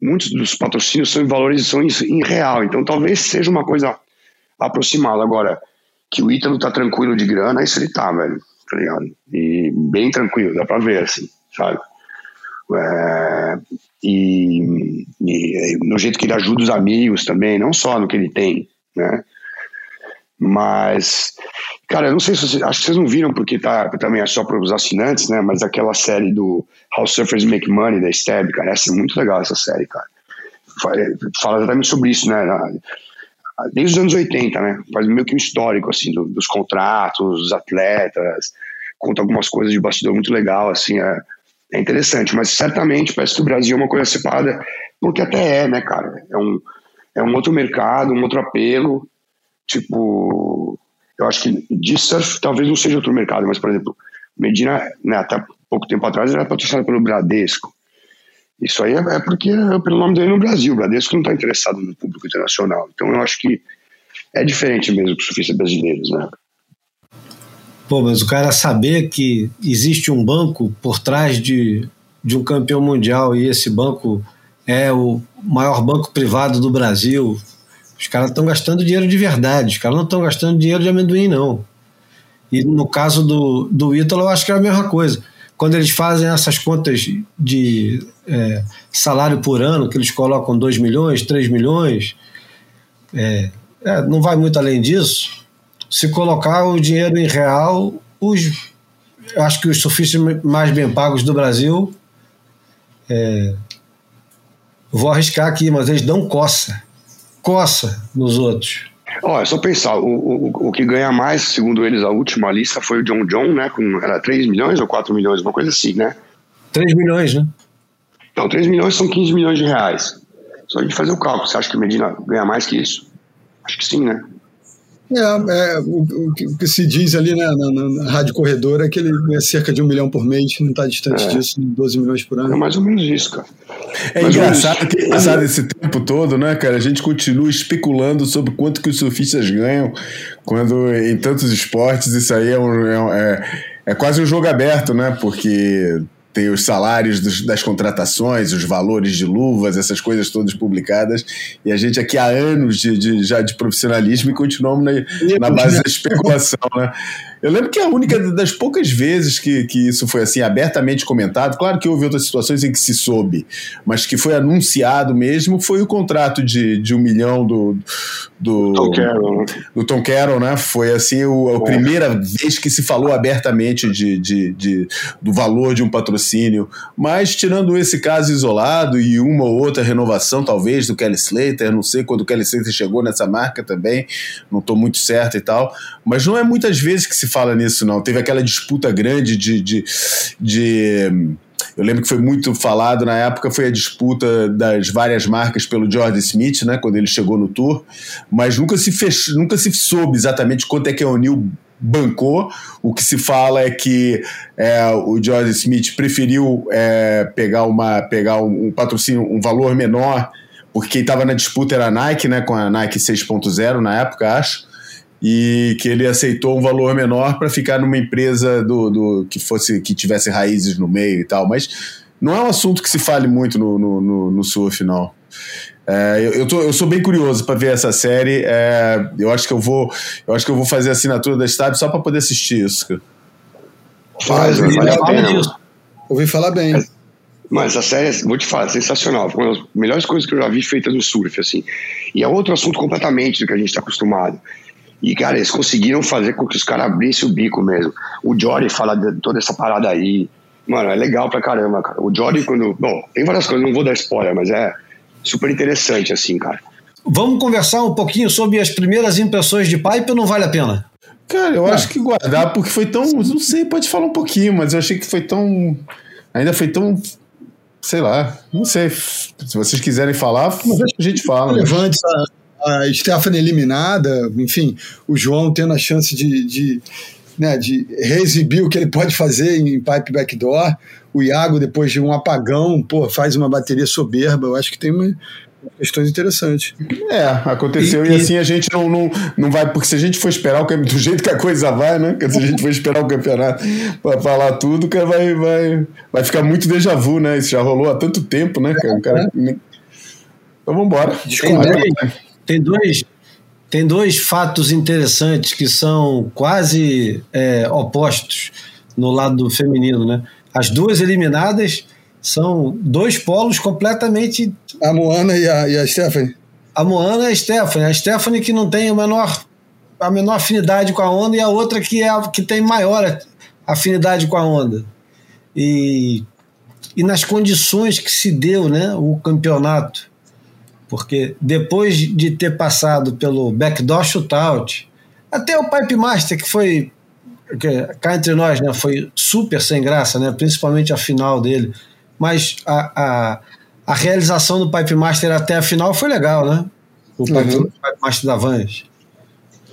muitos dos patrocínios são em valores são em, real. Então, talvez seja uma coisa aproximada. Agora, que o Ítalo tá tranquilo de grana, isso ele tá, velho. Tá ligado? E bem tranquilo, dá pra ver, assim, sabe? É, e, e, no jeito que ele ajuda os amigos também, não só no que ele tem, né? Mas, cara, eu não sei se vocês, acho que vocês não viram porque tá, também é só para os assinantes, né? Mas aquela série do How Surfers Make Money da Stab, cara, essa é muito legal essa série, cara. Fala exatamente sobre isso, né? Desde os anos 80, né? Faz meio que um histórico, assim, do, dos contratos, dos atletas, conta algumas coisas de bastidor muito legal, assim, é, é interessante. Mas certamente parece que o Brasil é uma coisa separada, porque até é, né, cara? É um, é um outro mercado, um outro apelo Tipo, eu acho que de surf talvez não seja outro mercado, mas, por exemplo, Medina, né, até pouco tempo atrás, era patrocinado pelo Bradesco. Isso aí é, é porque é pelo nome dele no Brasil. O Bradesco não está interessado no público internacional. Então eu acho que é diferente mesmo para os surfistas brasileiros, né? Pô, mas o cara saber que existe um banco por trás de, de um campeão mundial e esse banco é o maior banco privado do Brasil, os caras estão gastando dinheiro de verdade, os caras não estão gastando dinheiro de amendoim, não. E no caso do, do Ítalo, eu acho que é a mesma coisa. Quando eles fazem essas contas de é, salário por ano, que eles colocam 2 milhões, 3 milhões, é, é, não vai muito além disso. Se colocar o dinheiro em real, os, acho que os surfistas mais bem pagos do Brasil, é, vou arriscar aqui, mas eles dão coça coça nos outros. Ó, é só pensar, o, o, o que ganha mais, segundo eles, a última lista foi o John John, né? Com, era 3 milhões ou 4 milhões, uma coisa assim, né? 3 milhões, né? Então, 3 milhões são 15 milhões de reais. Só a gente fazer o cálculo. Você acha que o Medina ganha mais que isso? Acho que sim, né? É, é o, o, que se diz ali né, na, na, na Rádio Corredor é que ele é cerca de um milhão por mês, não está distante é. disso, 12 milhões por ano. É mais ou menos isso, cara. É mais engraçado que, passado esse tempo todo, né, cara, a gente continua especulando sobre quanto que os surfistas ganham quando em tantos esportes isso aí é, um, é, é, é quase um jogo aberto, né, porque tem os salários dos, das contratações, os valores de luvas, essas coisas todas publicadas, e a gente aqui há anos de, de já de profissionalismo e continuamos na, na base da especulação, né? Eu lembro que a única das poucas vezes que, que isso foi assim abertamente comentado, claro que houve outras situações em que se soube, mas que foi anunciado mesmo, foi o contrato de, de um milhão do, do Tom Carroll, né? do Tom Carroll, né? Foi assim o, a é. primeira vez que se falou abertamente de, de, de, do valor de um patrocínio. Mas tirando esse caso isolado e uma ou outra renovação, talvez, do Kelly Slater, não sei quando o Kelly Slater chegou nessa marca também, não estou muito certo e tal. Mas não é muitas vezes que se fala nisso, não. Teve aquela disputa grande de, de, de eu lembro que foi muito falado na época, foi a disputa das várias marcas pelo Jordan Smith, né, quando ele chegou no tour, mas nunca se fech... nunca se soube exatamente quanto é que a O'Neill bancou. O que se fala é que é, o Jordan Smith preferiu é, pegar, uma, pegar um, um patrocínio, um valor menor, porque quem estava na disputa era a Nike, né, com a Nike 6.0 na época, acho e que ele aceitou um valor menor para ficar numa empresa do, do, que fosse que tivesse raízes no meio e tal, mas não é um assunto que se fale muito no, no, no, no surf, não. É, eu, eu, tô, eu sou bem curioso para ver essa série. É, eu acho que eu vou, eu acho que eu vou fazer a assinatura da Stab só para poder assistir isso. Faz, vale a pena. Ouvi falar bem. Mas, mas a série, vou te falar, sensacional. Foi uma das melhores coisas que eu já vi feitas no surf, assim. E é outro assunto completamente do que a gente está acostumado. E, cara, eles conseguiram fazer com que os caras abrissem o bico mesmo. O Jory fala de toda essa parada aí. Mano, é legal pra caramba, cara. O Jordan, quando. Bom, tem várias coisas, não vou dar spoiler, mas é super interessante, assim, cara. Vamos conversar um pouquinho sobre as primeiras impressões de pipe ou não vale a pena? Cara, eu acho que guardar, porque foi tão. Não sei, pode falar um pouquinho, mas eu achei que foi tão. Ainda foi tão. Sei lá, não sei. Se vocês quiserem falar, a gente fala. Relevante a, a Stephanie eliminada, enfim, o João tendo a chance de, de, né, de reexibir o que ele pode fazer em pipe backdoor. O Iago, depois de um apagão, pô, faz uma bateria soberba. Eu acho que tem uma, questões interessantes. É, aconteceu e, e assim a gente não, não, não vai, porque se a gente for esperar o do jeito que a coisa vai, né? Se a gente for esperar o campeonato para falar tudo, cara, vai, vai, vai ficar muito déjà vu, né? Isso já rolou há tanto tempo, né, cara? cara então vamos embora. Tem dois, tem dois, tem dois fatos interessantes que são quase é, opostos no lado feminino, né? As duas eliminadas são dois polos completamente. A Moana e a, e a Stephanie. A Moana e a Stephanie. A Stephanie que não tem a menor, a menor afinidade com a onda e a outra que, é a, que tem maior afinidade com a onda. E, e nas condições que se deu né, o campeonato. Porque depois de ter passado pelo backdoor shootout, até o Pipe Master, que foi que, cá entre nós, né, foi super sem graça, né, principalmente a final dele mas a, a, a realização do Pipe Master até a final foi legal, né? O Pipe, uhum. Pipe Master da Vans,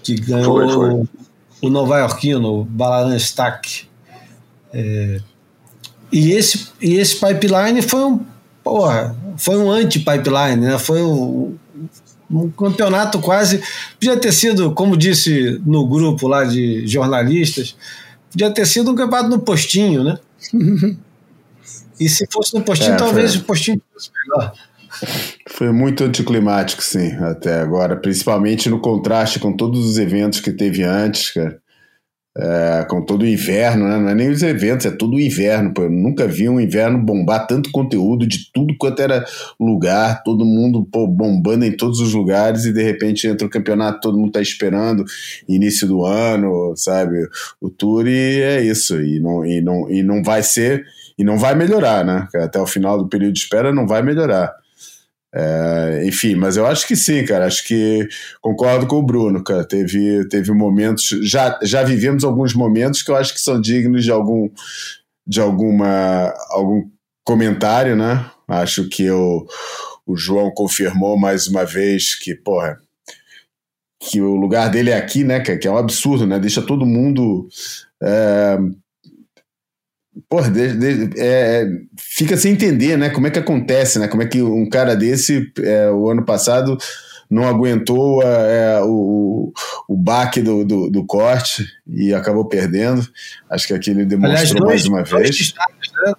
que ganhou foi, foi. o Nova Yorkino, o Balaran Stack. É, e, esse, e esse pipeline foi um porra, foi um anti-pipeline, né? Foi um, um campeonato quase. Podia ter sido, como disse no grupo lá de jornalistas, podia ter sido um campeonato no postinho, né? E se fosse no postinho, é, talvez foi... o postinho fosse melhor. Foi muito anticlimático, sim, até agora, principalmente no contraste com todos os eventos que teve antes, cara. É, com todo o inverno, né? não é nem os eventos, é todo o inverno. Pô. Eu nunca vi um inverno bombar tanto conteúdo de tudo quanto era lugar, todo mundo pô, bombando em todos os lugares e de repente entra o campeonato, todo mundo está esperando, início do ano, sabe? O tour e é isso. E não, e não, e não vai ser e não vai melhorar, né? Até o final do período de espera não vai melhorar. É, enfim, mas eu acho que sim, cara. Acho que concordo com o Bruno, cara. Teve, teve momentos, já, já vivemos alguns momentos que eu acho que são dignos de algum, de alguma, algum comentário, né? Acho que o, o João confirmou mais uma vez que, porra, que o lugar dele é aqui, né, Que é um absurdo, né? Deixa todo mundo é, Porra, de, de, é, fica sem entender, né? Como é que acontece, né? Como é que um cara desse, é, o ano passado, não aguentou é, o, o baque do, do, do, corte e acabou perdendo. Acho que aqui ele demonstrou Aliás, dois, mais uma dois vez. Destaques, né?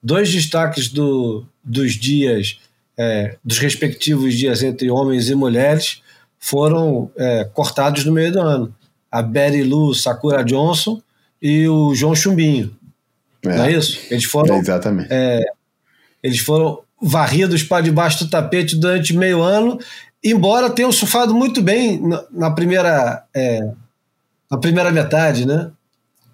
Dois destaques do, dos dias, é, dos respectivos dias entre homens e mulheres, foram é, cortados no meio do ano. A Betty Lou Sakura Johnson e o João Chumbinho. É. Não é isso? Eles foram. É exatamente. É, eles foram varridos para debaixo do tapete durante meio ano, embora tenham surfado muito bem na, primeira, é, na primeira metade, né?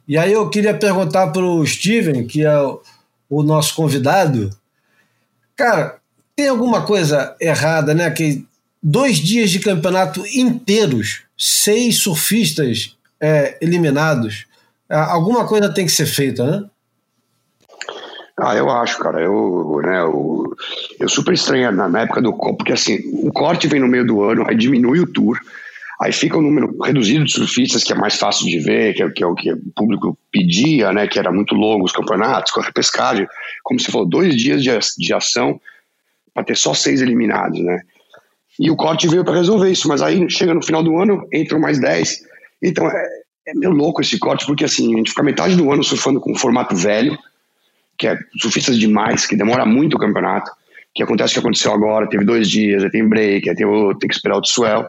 E aí eu queria perguntar para o Steven, que é o, o nosso convidado, cara, tem alguma coisa errada, né? Que dois dias de campeonato inteiros, seis surfistas é, eliminados, alguma coisa tem que ser feita, né? Ah, eu acho, cara. Eu, né, eu, eu super estranho na, na época do porque assim, o corte vem no meio do ano, aí diminui o tour, aí fica um número reduzido de surfistas, que é mais fácil de ver, que é, que é o que o público pedia, né, que era muito longo os campeonatos, com a repescagem, como se for dois dias de, de ação para ter só seis eliminados, né? E o corte veio para resolver isso, mas aí chega no final do ano, entram mais dez. Então é, é meio louco esse corte, porque assim, a gente fica metade do ano surfando com um formato velho, que é surfistas demais, que demora muito o campeonato, que acontece o que aconteceu agora, teve dois dias, aí tem break, aí tem, tem que esperar o swell.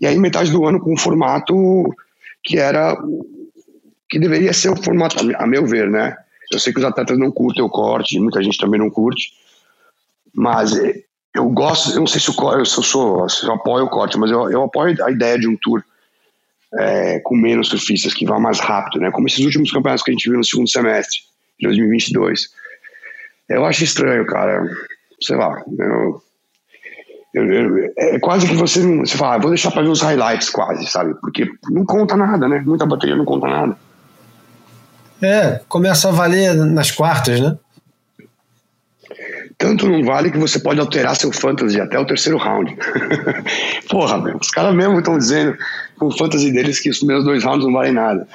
E aí metade do ano com um formato que era que deveria ser o formato, a meu ver, né? Eu sei que os atletas não curtem o corte, muita gente também não curte, mas eu gosto, eu não sei se, eu, se eu sou, se eu apoio o corte, mas eu, eu apoio a ideia de um tour é, com menos surfistas, que vá mais rápido, né? Como esses últimos campeonatos que a gente viu no segundo semestre de 2022. Eu acho estranho, cara. Sei lá. Eu, eu, eu, é quase que você não. Você fala, ah, vou deixar pra ver os highlights, quase, sabe? Porque não conta nada, né? Muita bateria não conta nada. É, começa a valer nas quartas, né? Tanto não vale que você pode alterar seu fantasy até o terceiro round. Porra, meu, os caras mesmo estão dizendo com o fantasy deles que os primeiros dois rounds não valem nada.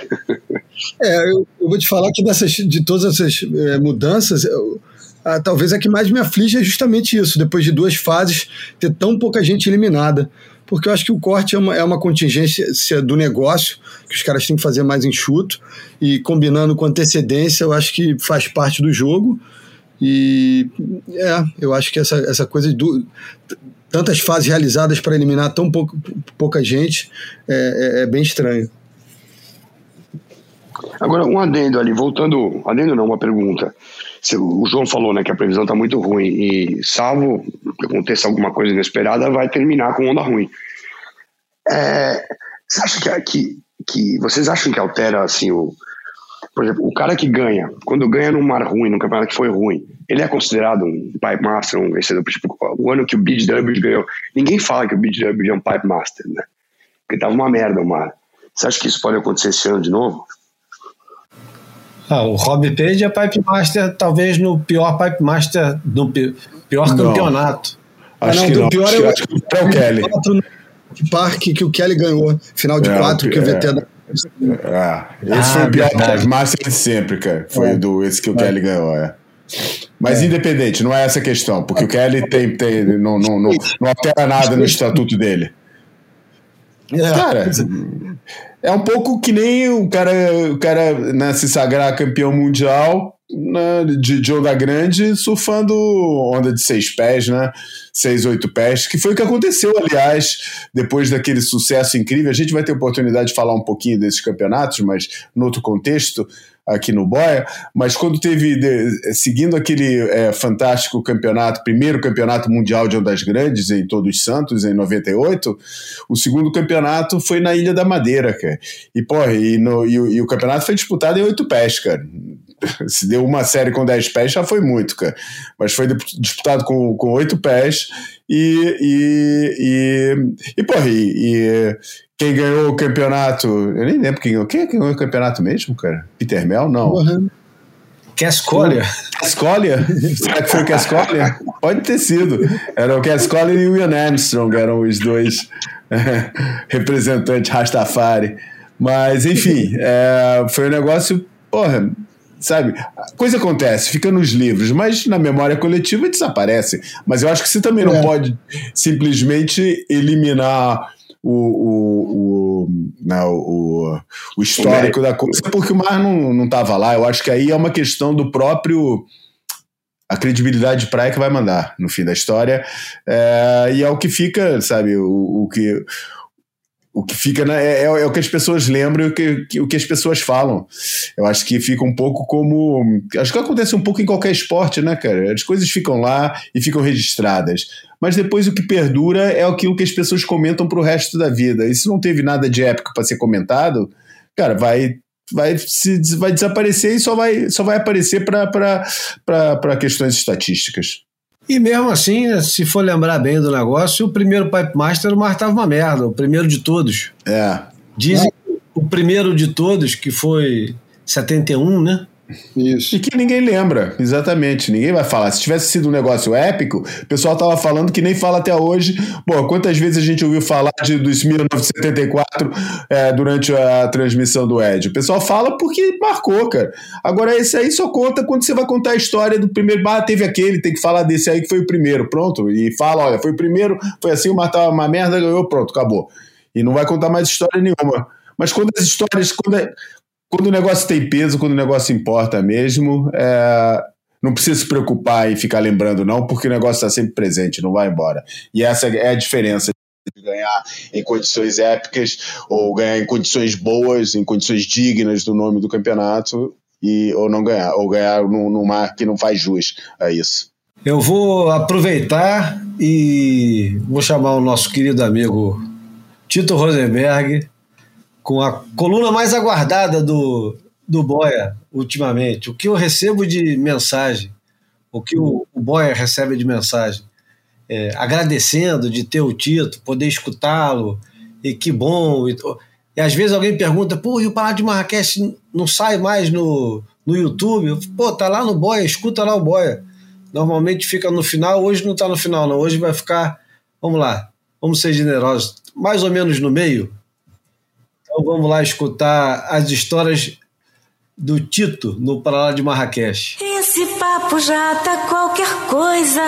é, eu, eu, vou te falar que dessas, de todas essas é, mudanças, eu, a, talvez a que mais me aflige é justamente isso, depois de duas fases, ter tão pouca gente eliminada. Porque eu acho que o corte é uma, é uma contingência do negócio, que os caras têm que fazer mais enxuto, e combinando com antecedência, eu acho que faz parte do jogo. E é, eu acho que essa, essa coisa de tantas fases realizadas para eliminar tão pouco, pouca gente é, é, é, bem estranho. Agora, um adendo ali, voltando. Adendo não, uma pergunta. O João falou né, que a previsão está muito ruim e, salvo que aconteça alguma coisa inesperada, vai terminar com onda ruim. É, você acha que, que, que, vocês acham que altera assim o, por exemplo, o cara que ganha, quando ganha num mar ruim, num campeonato que foi ruim, ele é considerado um pipe master, um vencedor. Tipo, o ano que o Beach Derby ganhou, ninguém fala que o Beach Derby é um pipe master, né? Porque tava uma merda o mar. Você acha que isso pode acontecer esse ano de novo? Ah, o Rob Page é pipe master, talvez no pior pipe master, do pior não. campeonato. Acho ah, não, que não. pior acho é o, acho que é o Kelly. Parque que o Kelly ganhou, final de é, quatro, que o VT é. Ah, esse ah, foi o pior Master de sempre, cara. Foi é. do, esse que o é. Kelly ganhou, é. Mas é. independente, não é essa a questão, porque o Kelly tem, tem, não, não, não, não altera nada no estatuto dele. É. Cara, é um pouco que nem o cara, o cara né, se sagrar campeão mundial né, de, de onda grande surfando onda de seis pés, né? Seis, oito pés, que foi o que aconteceu, aliás, depois daquele sucesso incrível. A gente vai ter oportunidade de falar um pouquinho desses campeonatos, mas no outro contexto aqui no Boia, mas quando teve, de, seguindo aquele é, fantástico campeonato, primeiro campeonato mundial de ondas grandes em Todos os Santos, em 98, o segundo campeonato foi na Ilha da Madeira, cara. E, porra, e, no, e, e o campeonato foi disputado em oito pés, cara. Se deu uma série com 10 pés, já foi muito, cara. Mas foi disputado com, 8 pés e. E, e, e porra, e, e, quem ganhou o campeonato. Eu nem lembro quem ganhou. Quem ganhou o campeonato mesmo, cara? Peter Mel? Não. Uhum. Cascolia. Cascolia? Será que foi o Cascolia? Pode ter sido. Era o Cascolia e o Ian Armstrong, eram os dois é, representantes Rastafari. Mas, enfim, é, foi um negócio, porra, sabe? Coisa acontece, fica nos livros, mas na memória coletiva desaparece. Mas eu acho que você também não é. pode simplesmente eliminar o, o, o, não, o, o histórico da coisa porque o mar não estava lá. Eu acho que aí é uma questão do próprio a credibilidade de praia que vai mandar no fim da história. É, e é o que fica, sabe, o, o que o que fica na, é, é, é, o que as pessoas lembram e o que, que, o que as pessoas falam. Eu acho que fica um pouco como. Acho que acontece um pouco em qualquer esporte, né, cara? As coisas ficam lá e ficam registradas. Mas depois o que perdura é aquilo que as pessoas comentam pro resto da vida. E se não teve nada de épico para ser comentado, cara, vai. Vai, se, vai desaparecer e só vai, só vai aparecer para questões estatísticas. E mesmo assim, se for lembrar bem do negócio, o primeiro Pipe Master o mar estava uma merda, o primeiro de todos. É. Dizem é. o primeiro de todos, que foi 71, né? Isso. E que ninguém lembra, exatamente. Ninguém vai falar. Se tivesse sido um negócio épico, o pessoal tava falando que nem fala até hoje. Bom, quantas vezes a gente ouviu falar de, dos 1974 é, durante a transmissão do Ed? O pessoal fala porque marcou, cara. Agora, esse aí só conta quando você vai contar a história do primeiro. Ah, teve aquele, tem que falar desse aí que foi o primeiro. Pronto. E fala: olha, foi o primeiro, foi assim, o Mar tava uma merda, ganhou, pronto, acabou. E não vai contar mais história nenhuma. Mas quando as histórias, quando, é, quando o negócio tem peso, quando o negócio importa mesmo, é, não precisa se preocupar em ficar lembrando, não, porque o negócio está sempre presente, não vai embora. E essa é a diferença de ganhar em condições épicas ou ganhar em condições boas, em condições dignas do nome do campeonato e ou não ganhar, ou ganhar numa que não faz jus a isso. Eu vou aproveitar e vou chamar o nosso querido amigo Tito Rosenberg com a coluna mais aguardada do, do Boia ultimamente, o que eu recebo de mensagem, o que o, o Boia recebe de mensagem, é, agradecendo de ter o título, poder escutá-lo, e que bom. E, e, às vezes alguém pergunta, pô, e o Palácio de Marrakech não sai mais no, no YouTube? Pô, tá lá no Boia, escuta lá o Boia. Normalmente fica no final, hoje não tá no final, não. Hoje vai ficar, vamos lá, vamos ser generosos, mais ou menos no meio. Então vamos lá escutar as histórias do Tito no Paralá de Marrakech. Esse papo já tá qualquer coisa.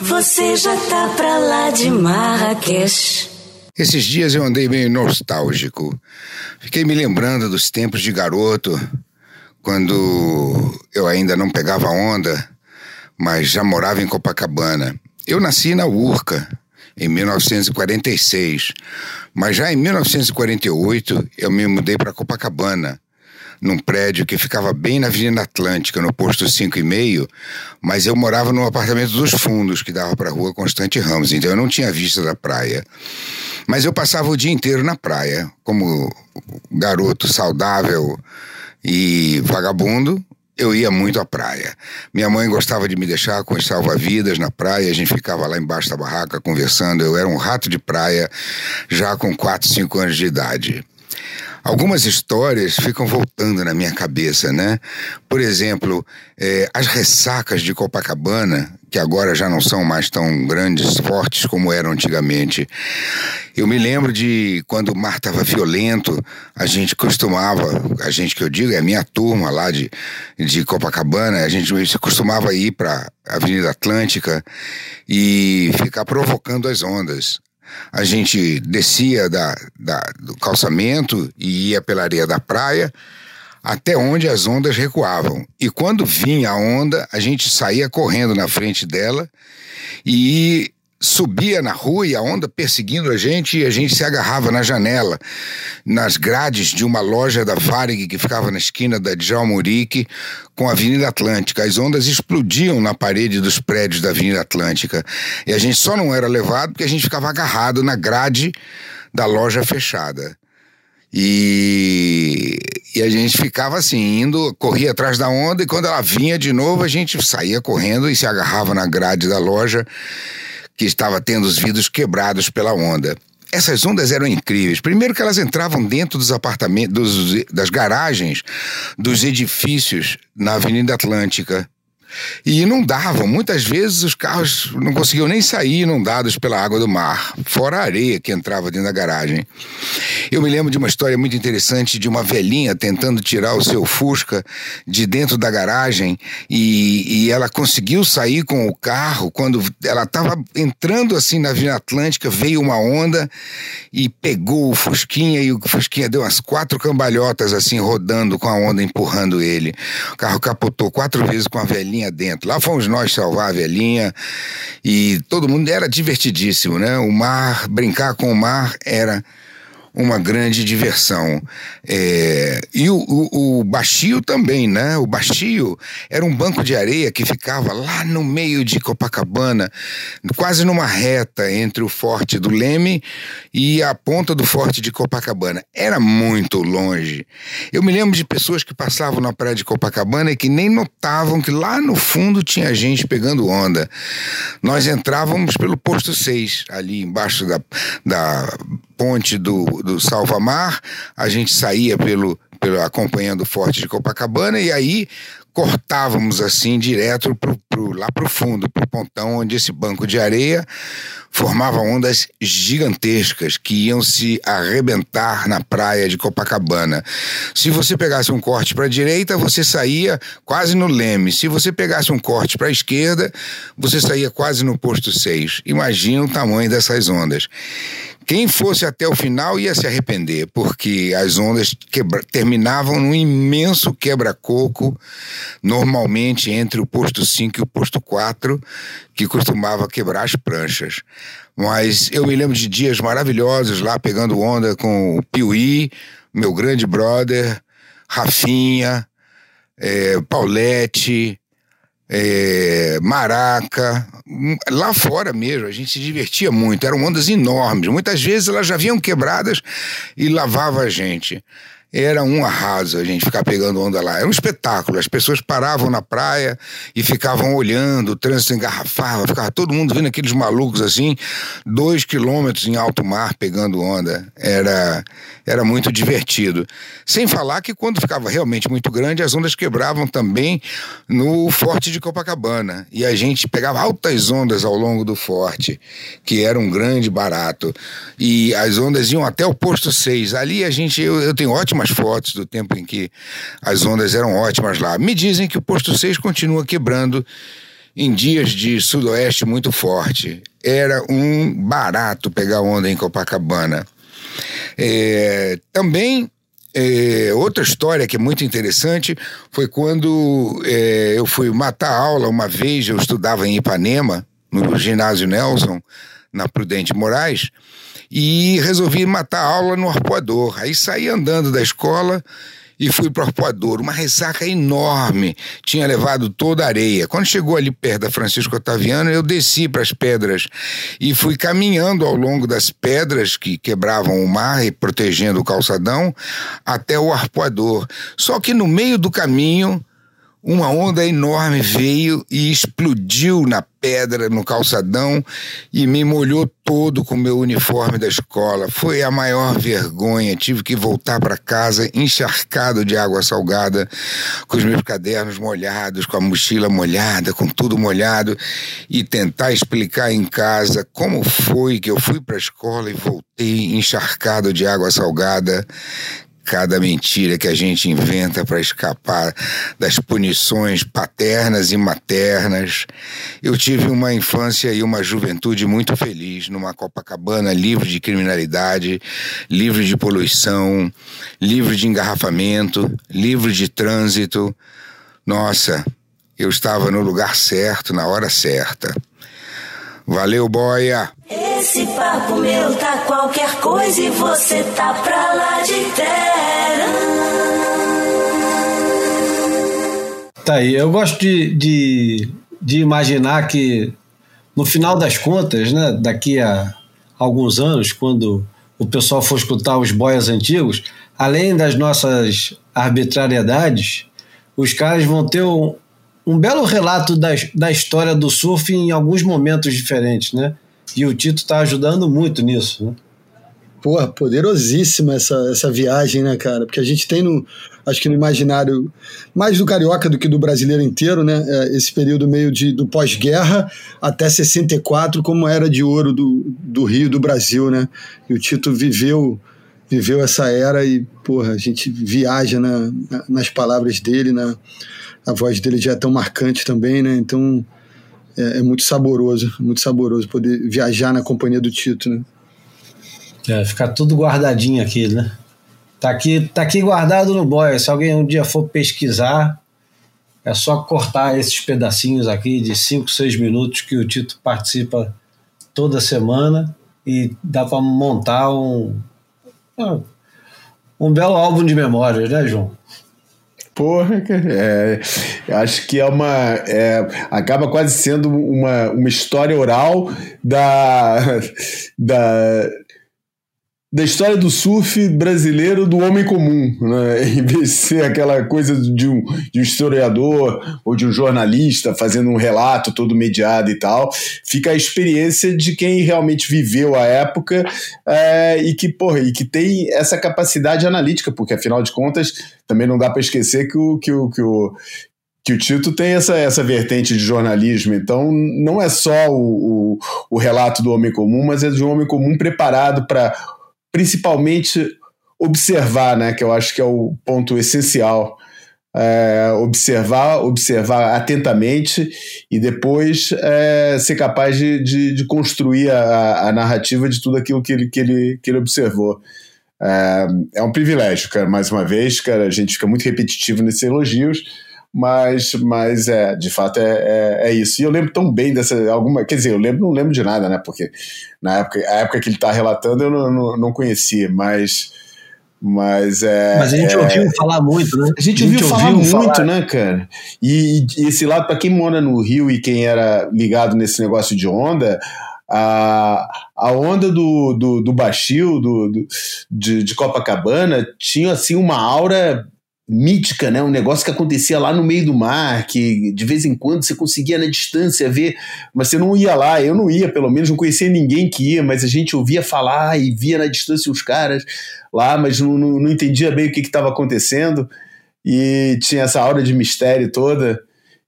Você já tá pra lá de Marrakech. Esses dias eu andei meio nostálgico. Fiquei me lembrando dos tempos de garoto, quando eu ainda não pegava onda, mas já morava em Copacabana. Eu nasci na Urca, em 1946, mas já em 1948 eu me mudei para Copacabana, num prédio que ficava bem na Avenida Atlântica, no posto 5 e meio, mas eu morava num apartamento dos fundos que dava para a rua Constante Ramos, então eu não tinha vista da praia. Mas eu passava o dia inteiro na praia, como garoto saudável e vagabundo, eu ia muito à praia. Minha mãe gostava de me deixar com os salva-vidas na praia, a gente ficava lá embaixo da barraca conversando. Eu era um rato de praia já com 4, 5 anos de idade. Algumas histórias ficam voltando na minha cabeça, né? Por exemplo, é, as ressacas de Copacabana, que agora já não são mais tão grandes, fortes como eram antigamente. Eu me lembro de quando o mar estava violento, a gente costumava, a gente que eu digo, é a minha turma lá de, de Copacabana, a gente costumava ir para a Avenida Atlântica e ficar provocando as ondas a gente descia da, da, do calçamento e ia pela areia da praia até onde as ondas recuavam. E quando vinha a onda, a gente saía correndo na frente dela e subia na rua e a onda perseguindo a gente e a gente se agarrava na janela, nas grades de uma loja da Varig que ficava na esquina da Djalma Urique com a Avenida Atlântica. As ondas explodiam na parede dos prédios da Avenida Atlântica e a gente só não era levado porque a gente ficava agarrado na grade da loja fechada. E, e, a gente ficava assim, indo, corria atrás da onda, e quando ela vinha de novo, a gente saía correndo e se agarrava na grade da loja que estava tendo os vidros quebrados pela onda. Essas ondas eram incríveis. Primeiro que elas entravam dentro dos apartamentos, dos, das garagens dos edifícios na Avenida Atlântica. E inundavam. Muitas vezes os carros não conseguiam nem sair inundados pela água do mar, fora a areia que entrava dentro da garagem. Eu me lembro de uma história muito interessante de uma velhinha tentando tirar o seu Fusca de dentro da garagem e, e ela conseguiu sair com o carro. Quando ela estava entrando assim na Avenida Atlântica, veio uma onda e pegou o Fusquinha e o Fusquinha deu umas quatro cambalhotas assim, rodando com a onda empurrando ele. O carro capotou quatro vezes com a velhinha velhinha dentro. Lá fomos nós salvar a velhinha e todo mundo era divertidíssimo, né? O mar, brincar com o mar era uma grande diversão. É, e o, o, o Baixio também, né? O Baixio era um banco de areia que ficava lá no meio de Copacabana, quase numa reta entre o Forte do Leme e a ponta do Forte de Copacabana. Era muito longe. Eu me lembro de pessoas que passavam na praia de Copacabana e que nem notavam que lá no fundo tinha gente pegando onda. Nós entrávamos pelo posto 6, ali embaixo da, da ponte do, do Salvamar, a gente saía pelo, pelo acompanhando o Forte de Copacabana e aí cortávamos assim direto pro, pro, lá para o fundo, para o pontão onde esse banco de areia formava ondas gigantescas que iam se arrebentar na praia de Copacabana. Se você pegasse um corte para a direita, você saía quase no leme. Se você pegasse um corte para a esquerda, você saía quase no posto 6. Imagina o tamanho dessas ondas. Quem fosse até o final ia se arrepender, porque as ondas quebra, terminavam num imenso quebra-coco, normalmente entre o posto 5 e o posto 4, que costumava quebrar as pranchas. Mas eu me lembro de dias maravilhosos lá pegando onda com o Piuí, meu grande brother, Rafinha, é, Paulette, é, Maraca, lá fora mesmo, a gente se divertia muito, eram ondas enormes. Muitas vezes elas já vinham quebradas e lavava a gente era um arraso a gente ficar pegando onda lá. Era um espetáculo. As pessoas paravam na praia e ficavam olhando, o trânsito engarrafava, ficava todo mundo vendo aqueles malucos assim, dois quilômetros em alto mar pegando onda. Era, era muito divertido. Sem falar que quando ficava realmente muito grande, as ondas quebravam também no Forte de Copacabana. E a gente pegava altas ondas ao longo do forte, que era um grande barato. E as ondas iam até o posto 6. Ali a gente, eu, eu tenho ótimas fotos do tempo em que as ondas eram ótimas lá. Me dizem que o posto 6 continua quebrando em dias de sudoeste muito forte. Era um barato pegar onda em Copacabana. É, também é, outra história que é muito interessante foi quando é, eu fui matar aula uma vez, eu estudava em Ipanema, no ginásio Nelson, na Prudente Moraes, e resolvi matar aula no arpoador. Aí saí andando da escola e fui para o arpoador. Uma ressaca enorme, tinha levado toda a areia. Quando chegou ali perto da Francisco Otaviano, eu desci para as pedras e fui caminhando ao longo das pedras que quebravam o mar e protegendo o calçadão até o arpoador. Só que no meio do caminho uma onda enorme veio e explodiu na pedra, no calçadão, e me molhou todo com meu uniforme da escola. Foi a maior vergonha. Tive que voltar para casa encharcado de água salgada, com os meus cadernos molhados, com a mochila molhada, com tudo molhado, e tentar explicar em casa como foi que eu fui para a escola e voltei encharcado de água salgada cada mentira que a gente inventa para escapar das punições paternas e maternas. Eu tive uma infância e uma juventude muito feliz numa Copacabana livre de criminalidade, livre de poluição, livre de engarrafamento, livre de trânsito. Nossa, eu estava no lugar certo, na hora certa. Valeu, boia! Esse papo meu tá qualquer coisa e você tá pra lá de terra. Tá aí, eu gosto de, de, de imaginar que no final das contas, né, daqui a alguns anos, quando o pessoal for escutar os boias antigos, além das nossas arbitrariedades, os caras vão ter um, um belo relato da, da história do surf em alguns momentos diferentes, né? E o Tito está ajudando muito nisso, né? Porra, poderosíssima essa, essa viagem, né, cara? Porque a gente tem no, acho que no imaginário mais do carioca do que do brasileiro inteiro, né? É, esse período meio de, do pós-guerra até 64, como era de ouro do, do Rio, do Brasil, né? E o Tito viveu viveu essa era e, porra, a gente viaja na, na, nas palavras dele, na, a voz dele já é tão marcante também, né? Então é, é, muito saboroso, muito saboroso poder viajar na companhia do Tito, né? É, ficar tudo guardadinho aqui, né? Tá aqui, tá aqui guardado no boy. Se alguém um dia for pesquisar, é só cortar esses pedacinhos aqui de 5, 6 minutos que o Tito participa toda semana e dá para montar um, um belo álbum de memórias, né, João? Porra, é, acho que é uma. É, acaba quase sendo uma, uma história oral da, da, da história do surf brasileiro do homem comum, né? em vez de ser aquela coisa de um, de um historiador ou de um jornalista fazendo um relato todo mediado e tal, fica a experiência de quem realmente viveu a época é, e, que, porra, e que tem essa capacidade analítica, porque afinal de contas também não dá para esquecer que o, que o, que o, que o Tito tem essa, essa vertente de jornalismo. Então, não é só o, o, o relato do homem comum, mas é de um homem comum preparado para principalmente observar, né, que eu acho que é o ponto essencial. É, observar, observar atentamente e depois é, ser capaz de, de, de construir a, a, narrativa de tudo aquilo que ele, que ele, que ele observou. É, é, um privilégio, cara, mais uma vez, cara, a gente fica muito repetitivo nesses elogios, mas, mas é, de fato é, é, é, isso. E eu lembro tão bem dessa alguma, quer dizer, eu lembro, não lembro de nada, né? Porque na época, a época que ele está relatando eu não, não, não, conhecia, mas Mas é. Mas a gente é, ouviu falar muito, né? A gente, ouviu, falar muito, né, cara? E, e esse lado, para quem mora no Rio e quem era ligado nesse negócio de onda, a, a onda do, do, do Baixio, do, do de, de, Copacabana, tinha assim uma aura mítica, né? Um negócio que acontecia lá no meio do mar, que de vez em quando você conseguia na distância ver, mas você não ia lá, eu não ia, pelo menos não conhecia ninguém que ia, mas a gente ouvia falar e via na distância os caras lá, mas não, não, não entendia bem o que estava acontecendo e tinha essa aura de mistério toda.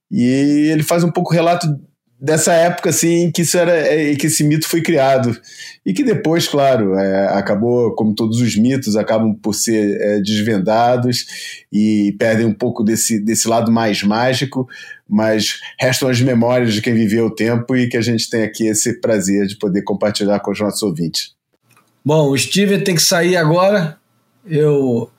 E ele faz um pouco relato dessa época assim que isso era é, que esse mito foi criado. E que depois claro é, acabou como todos os mitos acabam por ser é, desvendados e perdem um pouco desse, desse lado mais mágico mas restam as memórias de quem viveu o tempo e que a gente tem aqui esse prazer de poder compartilhar com os nossos ouvintes. Bom o Steven tem que sair agora. Eu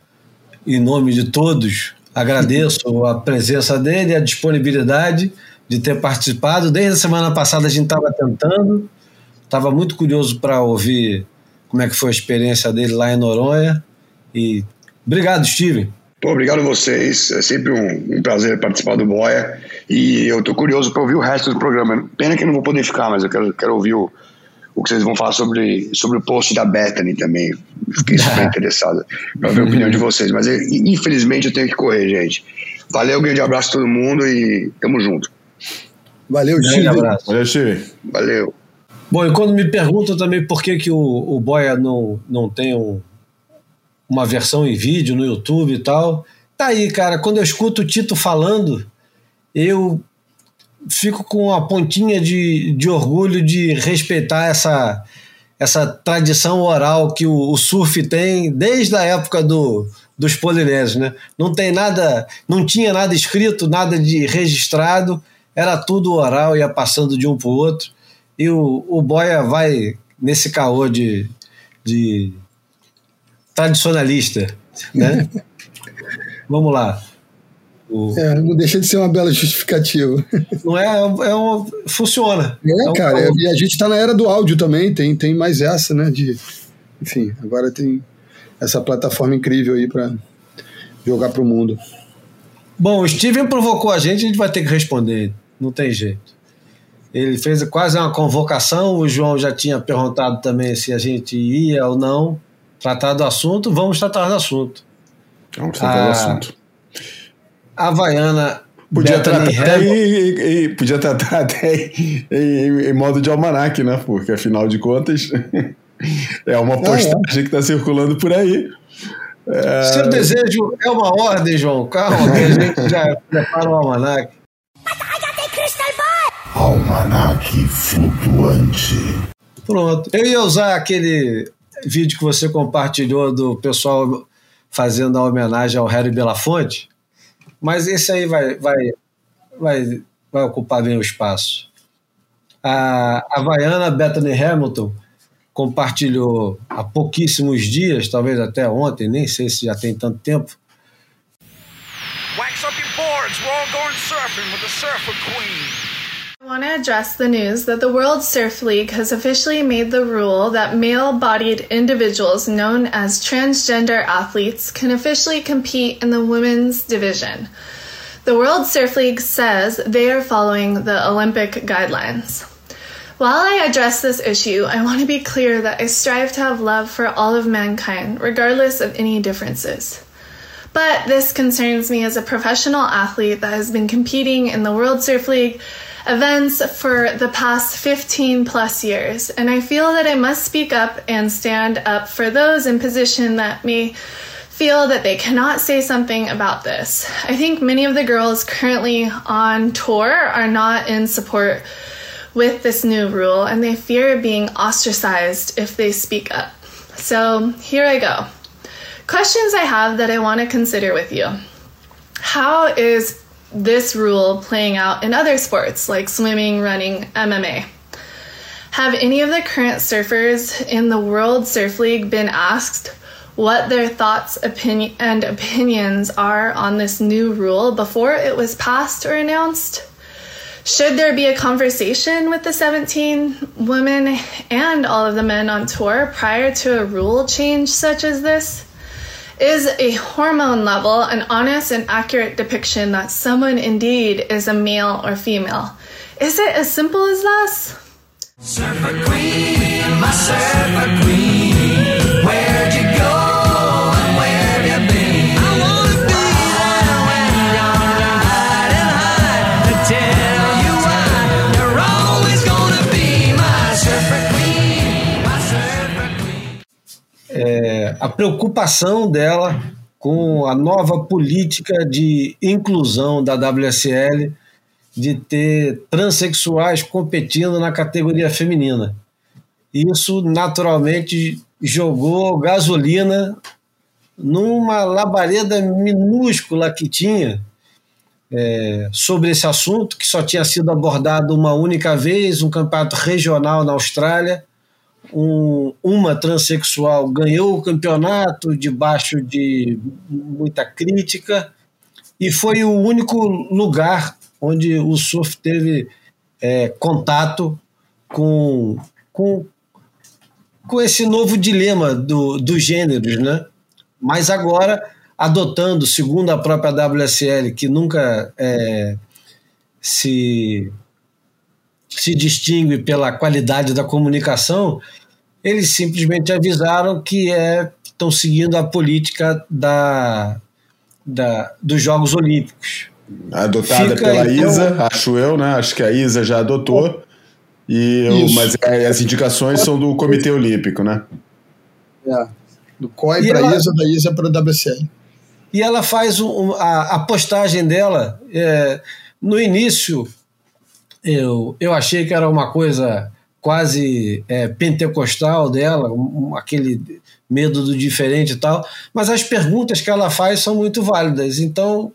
em nome de todos agradeço a presença dele a disponibilidade de ter participado. Desde a semana passada a gente estava tentando, estava muito curioso para ouvir como é que foi a experiência dele lá em Noronha. E obrigado, Steven. Pô, obrigado a vocês. É sempre um, um prazer participar do Boia. E eu estou curioso para ouvir o resto do programa. Pena que eu não vou poder ficar, mas eu quero, quero ouvir o, o que vocês vão falar sobre, sobre o post da Bethany também. Fiquei super interessado para ver a opinião de vocês. Mas infelizmente eu tenho que correr, gente. Valeu, um grande abraço a todo mundo e tamo junto. Valeu, Chico. abraço. Valeu, Chico. Valeu. Bom, e quando me perguntam também por que, que o, o Boia não, não tem um, uma versão em vídeo no YouTube e tal, tá aí, cara. Quando eu escuto o Tito falando, eu fico com a pontinha de, de orgulho de respeitar essa, essa tradição oral que o, o surf tem desde a época do, dos polinésios, né? Não tem nada, não tinha nada escrito, nada de registrado era tudo oral, ia passando de um para o outro. E o, o Boia vai nesse caô de, de tradicionalista, né? Vamos lá. O... É, não deixa de ser uma bela justificativa. Não é, é um, funciona. É, é um cara, é, e a gente está na era do áudio também, tem, tem mais essa, né? De, enfim, agora tem essa plataforma incrível aí para jogar para o mundo. Bom, o Steven provocou a gente, a gente vai ter que responder não tem jeito. Ele fez quase uma convocação, o João já tinha perguntado também se a gente ia ou não tratar do assunto, vamos tratar do assunto. Vamos tratar do assunto. A Havaiana Podia tratar, até em, em, podia tratar até em, em, modo de almanac, né? Porque afinal de contas é uma postagem ah, é. que está circulando por aí. É... Seu desejo é uma ordem, João. Calma, que a gente já prepara o almanac. Almanac flutuante. Pronto. Eu ia usar aquele vídeo que você compartilhou do pessoal fazendo a homenagem ao Harry Belafonte, mas esse aí vai, vai, vai, vai ocupar bem o espaço. A Havaiana Bethany Hamilton compartilhou há pouquíssimos dias, talvez até ontem, nem sei se já tem tanto tempo. Wax up your boards, we're all going surfing with the Surfer Queen. I want to address the news that the World Surf League has officially made the rule that male bodied individuals known as transgender athletes can officially compete in the women's division. The World Surf League says they are following the Olympic guidelines. While I address this issue, I want to be clear that I strive to have love for all of mankind, regardless of any differences. But this concerns me as a professional athlete that has been competing in the World Surf League events for the past 15 plus years, and I feel that I must speak up and stand up for those in position that may feel that they cannot say something about this. I think many of the girls currently on tour are not in support with this new rule and they fear being ostracized if they speak up. So here I go. Questions I have that I want to consider with you. How is this rule playing out in other sports like swimming, running, MMA. Have any of the current surfers in the World Surf League been asked what their thoughts opinion, and opinions are on this new rule before it was passed or announced? Should there be a conversation with the 17 women and all of the men on tour prior to a rule change such as this? Is a hormone level an honest and accurate depiction that someone indeed is a male or female? Is it as simple as this? Surfer queen, my surfer queen, where'd you go É, a preocupação dela com a nova política de inclusão da WSL de ter transexuais competindo na categoria feminina. Isso naturalmente jogou gasolina numa labareda minúscula que tinha é, sobre esse assunto, que só tinha sido abordado uma única vez, um campeonato regional na Austrália. Um, uma transexual ganhou o campeonato debaixo de muita crítica e foi o único lugar onde o surf teve é, contato com, com, com esse novo dilema do, dos gêneros, né? Mas agora, adotando, segundo a própria WSL, que nunca é, se, se distingue pela qualidade da comunicação, eles simplesmente avisaram que é, estão seguindo a política da, da, dos Jogos Olímpicos. Adotada Fica, pela então... Isa, acho eu, né? Acho que a Isa já adotou. E eu, mas é, as indicações são do Comitê Olímpico, né? É. Do COI para a Isa, da Isa para a WCL. E ela faz um, a, a, postagem dela. É, no início, eu, eu achei que era uma coisa quase é, pentecostal dela, um, aquele medo do diferente e tal, mas as perguntas que ela faz são muito válidas. Então,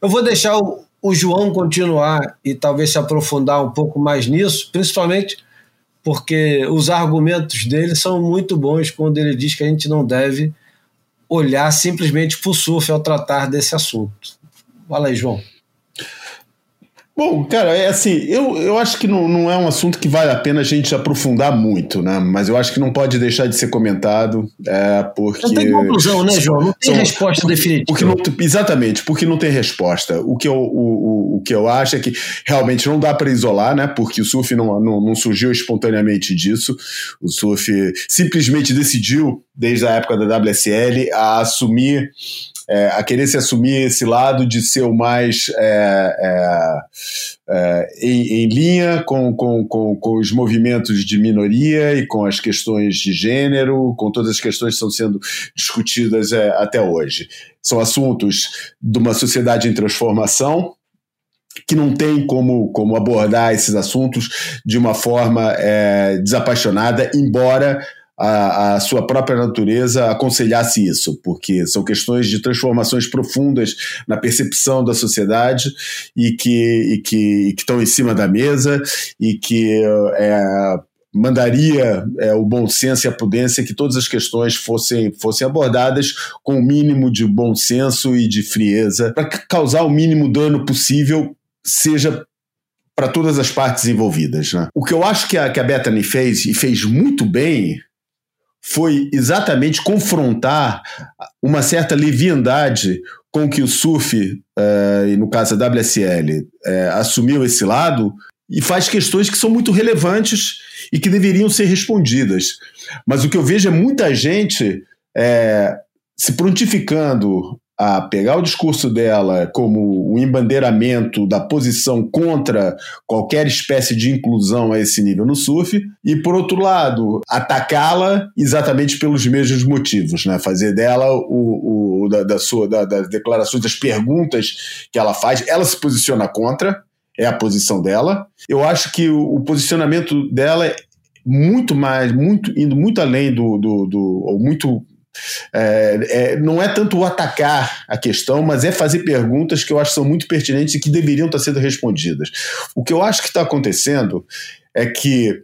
eu vou deixar o, o João continuar e talvez se aprofundar um pouco mais nisso, principalmente porque os argumentos dele são muito bons quando ele diz que a gente não deve olhar simplesmente para o surf ao tratar desse assunto. Fala aí, João. Bom, cara, é assim, eu, eu acho que não, não é um assunto que vale a pena a gente aprofundar muito, né? Mas eu acho que não pode deixar de ser comentado, é, porque... Não tem conclusão, né, João? Não tem são, resposta definitiva. Porque não, exatamente, porque não tem resposta. O que, eu, o, o, o que eu acho é que realmente não dá para isolar, né? Porque o surf não, não, não surgiu espontaneamente disso. O surf simplesmente decidiu, desde a época da WSL, a assumir é, a querer se assumir esse lado de ser o mais é, é, é, em, em, linha com, com, com, com, os movimentos de minoria e com as questões de gênero, com todas as questões que estão sendo discutidas é, até hoje. São assuntos de uma sociedade em transformação, que não tem como, como abordar esses assuntos de uma forma é, desapaixonada, embora a, a, sua própria natureza aconselhasse isso, porque são questões de transformações profundas na percepção da sociedade e que, e que, e que estão em cima da mesa e que é, mandaria é, o bom senso e a prudência que todas as questões fossem, fossem abordadas com o mínimo de bom senso e de frieza para causar o mínimo dano possível, seja para todas as partes envolvidas. Né? O que eu acho que a, que a Bethany fez, e fez muito bem, foi exatamente confrontar uma certa leviandade com que o surf, uh, e no caso a WSL, uh, assumiu esse lado e faz questões que são muito relevantes e que deveriam ser respondidas. Mas o que eu vejo é muita gente é, se prontificando a pegar o discurso dela como um embandeiramento da posição contra qualquer espécie de inclusão a esse nível no surf, e por outro lado, atacá-la exatamente pelos mesmos motivos, né? Fazer dela o, o da, da, sua da, das declarações, das perguntas que ela faz, ela se posiciona contra, é a posição dela. Eu acho que o, o posicionamento dela é muito mais, muito indo muito além do, do, do ou muito é, é, não é tanto atacar a questão, mas é fazer perguntas que eu acho que são muito pertinentes e que deveriam estar sendo respondidas. O que eu acho que está acontecendo é que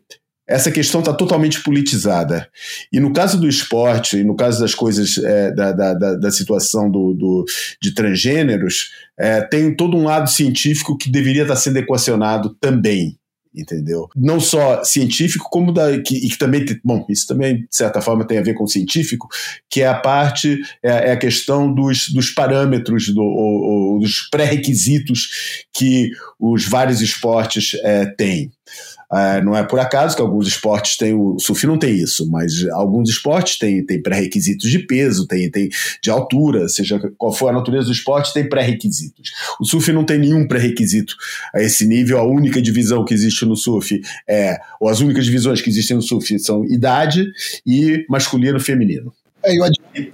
essa questão está totalmente politizada. E no caso do esporte, e no caso das coisas, é, da, da, da, situação do, do de transgêneros, é, tem todo um lado científico que deveria estar sendo equacionado também. Entendeu? Não só científico, como da, que, e que também, bom, isso também de certa forma tem a ver com científico, que é a parte, é, é a questão dos, dos parâmetros, do, ou, ou dos pré-requisitos que os vários esportes é, têm. Uh, não é por acaso que alguns esportes têm, o surf não tem isso, mas alguns esportes têm, têm pré-requisitos de peso, tem, tem de altura, seja qual for a natureza do esporte, tem pré-requisitos. O surf não tem nenhum pré-requisito a esse nível, a única divisão que existe no surf é, ou as únicas divisões que existem no surf são idade e masculino e feminino. É, eu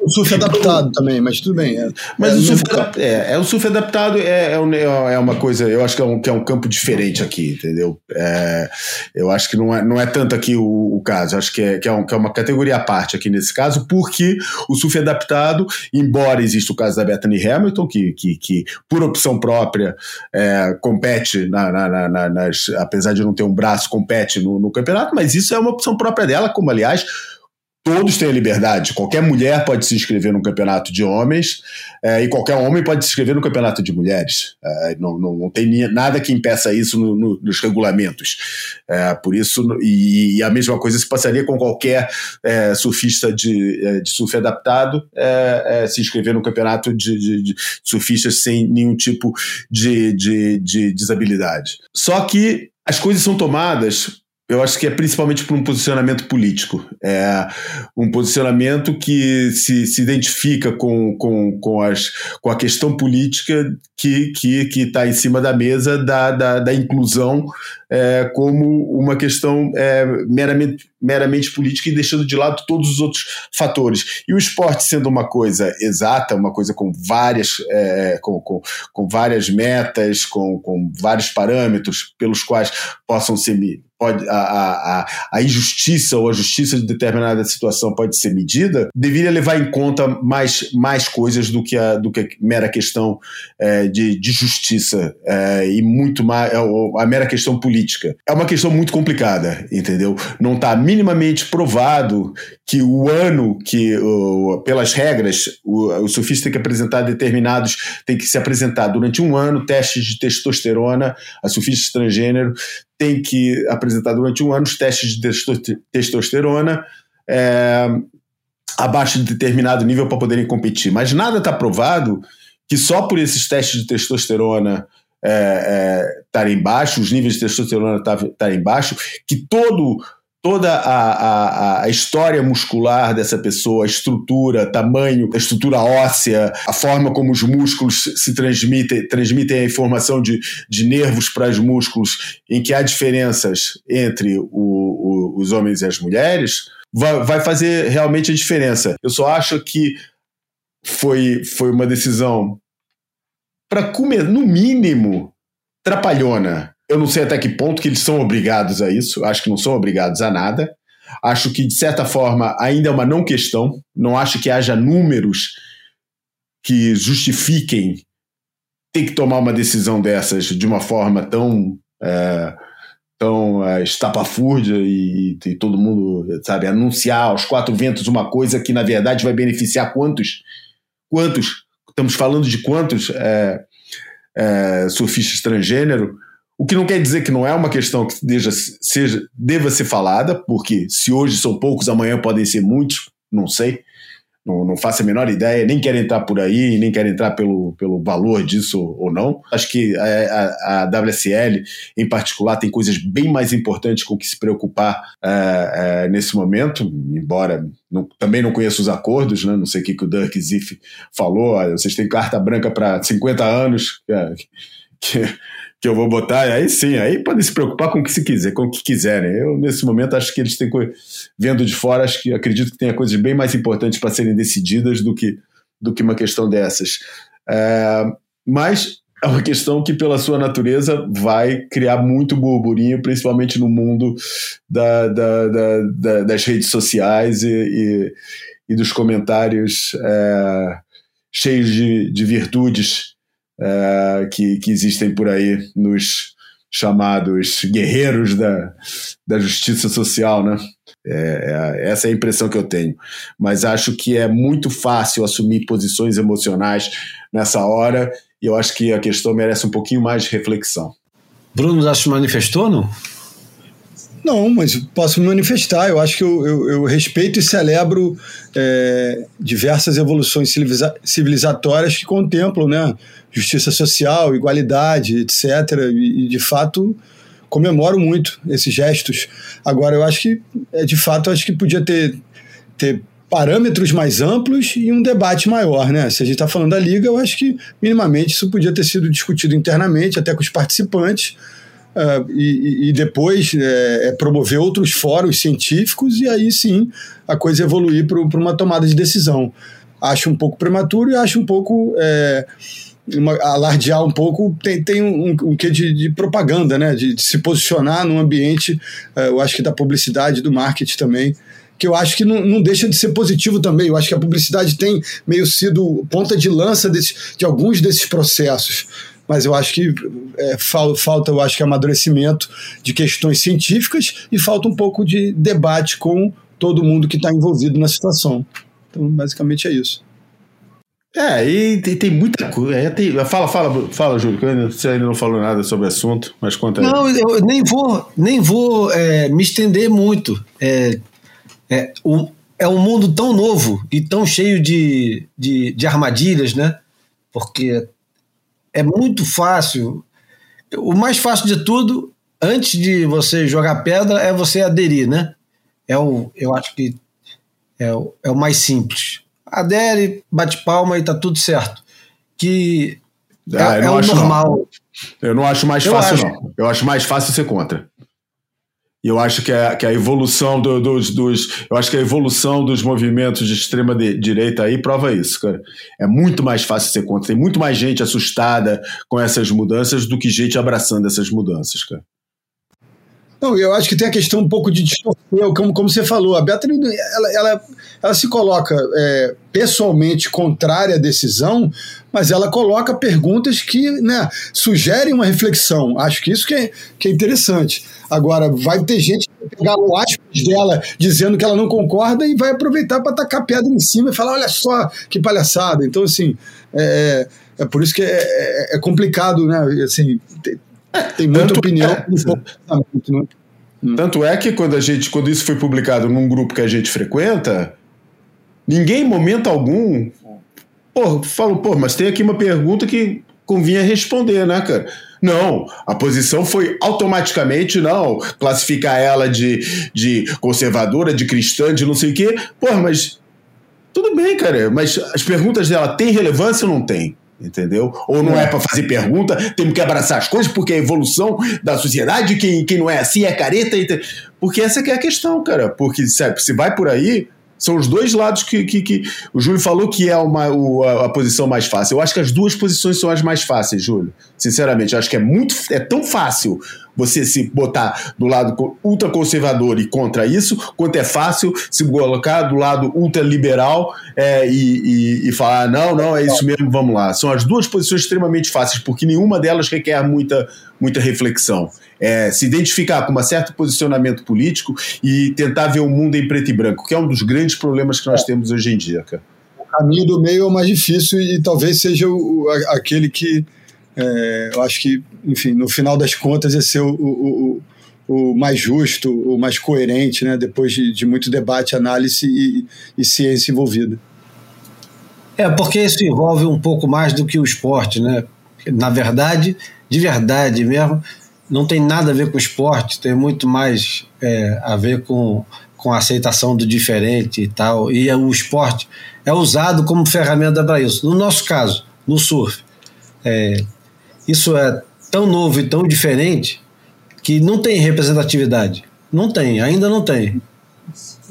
o surf adaptado também, mas tudo bem. É, mas é, o, surf é, é, o surf adaptado é, é, é, uma coisa, eu acho que é um, que é um campo diferente aqui, entendeu? É, eu acho que não é, não é tanto aqui o, o caso, acho que é, que, é um, que é uma categoria à parte aqui nesse caso, porque o surf adaptado, embora exista o caso da Bethany Hamilton, que, que, que por opção própria é, compete, na, na, na, nas, apesar de não ter um braço, compete no, no campeonato, mas isso é uma opção própria dela, como aliás todos têm a liberdade. Qualquer mulher pode se inscrever no campeonato de homens é, e qualquer homem pode se inscrever no campeonato de mulheres. É, não, não, não, tem nada que impeça isso no, no, nos regulamentos. É, por isso, e, e, a mesma coisa se passaria com qualquer surfista de, de surf adaptado se inscrever no campeonato de, de, de, surfistas sem nenhum tipo de, de, de desabilidade. Só que as coisas são tomadas eu acho que é principalmente por um posicionamento político. É um posicionamento que se, se identifica com, com, com, as, com a questão política que está que, que tá em cima da mesa da, da, da inclusão é, como uma questão é, meramente, meramente política e deixando de lado todos os outros fatores. E o esporte sendo uma coisa exata, uma coisa com várias, é, com, com, com várias metas, com, com vários parâmetros pelos quais possam ser pode, a, a, a injustiça ou a justiça de determinada situação pode ser medida, deveria levar em conta mais, mais coisas do que a, do que a mera questão é, de, de justiça é, e muito mais é, a mera questão política. É uma questão muito complicada, entendeu? Não está minimamente provado que o ano que, pelas regras, o, o surfista tem que apresentar determinados, tem que se apresentar durante um ano testes de testosterona a surfista transgênero tem que apresentar durante um ano os testes de testosterona é, abaixo de determinado nível para poderem competir. Mas nada está provado que só por esses testes de testosterona estarem é, é, baixos, os níveis de testosterona estarem baixos, que todo toda a, a, a, história muscular dessa pessoa, a estrutura, tamanho, a estrutura óssea, a forma como os músculos se transmitem, transmitem a informação de, de nervos para os músculos, em que há diferenças entre o, o, os homens e as mulheres, vai, vai fazer realmente a diferença. Eu só acho que foi, foi uma decisão para comer, no mínimo, trapalhona eu não sei até que ponto que eles são obrigados a isso, acho que não são obrigados a nada. Acho que, de certa forma, ainda é uma não questão. Não acho que haja números que justifiquem ter que tomar uma decisão dessas de uma forma tão. É, tão é, estapafúrdia e, e, todo mundo, sabe, anunciar aos quatro ventos uma coisa que, na verdade, vai beneficiar quantos? Quantos? Estamos falando de quantos é, é, surfistas transgênero? O que não quer dizer que não é uma questão que deja, seja, deva ser falada, porque se hoje são poucos, amanhã podem ser muitos, não sei. Não, não faço a menor ideia, nem quero entrar por aí, nem quero entrar pelo, pelo valor disso ou não. Acho que a, a, a WSL, em particular, tem coisas bem mais importantes com que se preocupar uh, uh, nesse momento, embora não, também não conheço os acordos, né? não sei o que, que o Dirk Ziff falou. Vocês têm carta branca para 50 anos. Uh, que, que eu vou botar, aí sim, aí podem se preocupar com o que se quiser, com o que quiserem. Eu, nesse momento, acho que eles têm, vendo de fora, acho que acredito que tenha coisas bem mais importantes para serem decididas do que, do que uma questão dessas. É, mas é uma questão que, pela sua natureza, vai criar muito burburinho, principalmente no mundo da, da, da, da das redes sociais e, e, e dos comentários é, cheios de, de virtudes é, que, que existem por aí nos chamados guerreiros da, da justiça social, né? É, é, essa é a impressão que eu tenho. Mas acho que é muito fácil assumir posições emocionais nessa hora e eu acho que a questão merece um pouquinho mais de reflexão. Bruno já se manifestou, não? Não, mas posso me manifestar. Eu acho que eu, eu, eu respeito e celebro é, diversas evoluções civiliza civilizatórias que contemplam né, justiça social, igualdade, etc. E, e, de fato, comemoro muito esses gestos. Agora, eu acho que, é, de fato, acho que podia ter, ter parâmetros mais amplos e um debate maior, né? Se a gente está falando da liga, eu acho que minimamente isso podia ter sido discutido internamente, até com os participantes, uh, e, e, depois é, é, promover outros fóruns científicos e aí sim a coisa evoluir para uma tomada de decisão. Acho um pouco prematuro e acho um pouco é, uma, alardear um pouco tem, tem um, um, quê de, de, propaganda, né? De, de, se posicionar num ambiente, uh, eu acho que da publicidade, do marketing também que eu acho que não, não, deixa de ser positivo também. Eu acho que a publicidade tem meio sido ponta de lança desse, de alguns desses processos. Mas eu acho que é, falta, eu acho que amadurecimento de questões científicas e falta um pouco de debate com todo mundo que está envolvido na situação. Então, basicamente é isso. É, e tem, tem muita coisa. É, tem, fala, fala, fala, Júlio, que você ainda não falou nada sobre o assunto, mas conta aí. Não, eu nem vou, nem vou é, me estender muito. É, é, o, é um mundo tão novo e tão cheio de, de, de armadilhas, né? Porque é muito fácil. O mais fácil de tudo, antes de você jogar pedra, é você aderir, né? É o, eu acho que é o, é o mais simples. Adere, bate palma e tá tudo certo. Que ah, é, é o normal. Não. Eu não acho mais eu fácil, acho. não. Eu acho mais fácil ser contra. E eu acho que a, que a evolução do, dos, dos. Eu acho que a evolução dos movimentos de extrema de, direita aí prova isso, cara. É muito mais fácil ser contra. Tem muito mais gente assustada com essas mudanças do que gente abraçando essas mudanças, cara. Não, eu acho que tem a questão um pouco de distorcer, como, como você falou, a Beatriz, ela, ela, ela se coloca é, pessoalmente contrária à decisão, mas ela coloca perguntas que né, sugerem uma reflexão. Acho que isso que é, que é interessante. Agora, vai ter gente que pegar o aspas dela dizendo que ela não concorda e vai aproveitar para tacar pedra em cima e falar: olha só que palhaçada. Então, assim, é, é por isso que é, é, é complicado, né? Assim, tem, tem muita Tanto opinião. É, né? Tanto é que quando a gente, quando isso foi publicado num grupo que a gente frequenta, ninguém, em momento algum, pô, falou, pô, mas tem aqui uma pergunta que convinha responder, né, cara? Não, a posição foi automaticamente, não, classificar ela de, de conservadora, de cristã, de não sei o quê. Porra, mas tudo bem, cara, mas as perguntas dela têm relevância ou não tem? Entendeu? Ou não é, é para fazer pergunta, temos que abraçar as coisas porque é a evolução da sociedade, quem, quem não é assim é careta. Porque essa é a questão, cara. Porque, sabe, se vai por aí, são os dois lados que, que, que o Júlio falou que é uma, o, a, a, posição mais fácil. Eu acho que as duas posições são as mais fáceis, Júlio. Sinceramente, eu acho que é muito é tão fácil você se botar do lado ultraconservador e contra isso, quanto é fácil se colocar do lado ultraliberal é, e, e, e falar, não, não, é isso mesmo, vamos lá. São as duas posições extremamente fáceis, porque nenhuma delas requer muita, muita reflexão é, se identificar com um certo posicionamento político e tentar ver o mundo em preto e branco, que é um dos grandes problemas que nós é. temos hoje em dia, cara. O caminho do meio é o mais difícil e talvez seja o, aquele que é, eu acho que, enfim, no final das contas, ia ser o, o, o, o mais justo, o mais coerente, né? depois de, de muito debate, análise e, e ciência envolvida. É, porque isso envolve um pouco mais do que o esporte, né? Na verdade, de verdade mesmo, não tem nada a ver com esporte, tem muito mais é, a ver com, com a aceitação do diferente e tal. E o esporte é usado como ferramenta para isso. No nosso caso, no surf, é, isso é tão novo e tão diferente que não tem representatividade. Não tem, ainda não tem.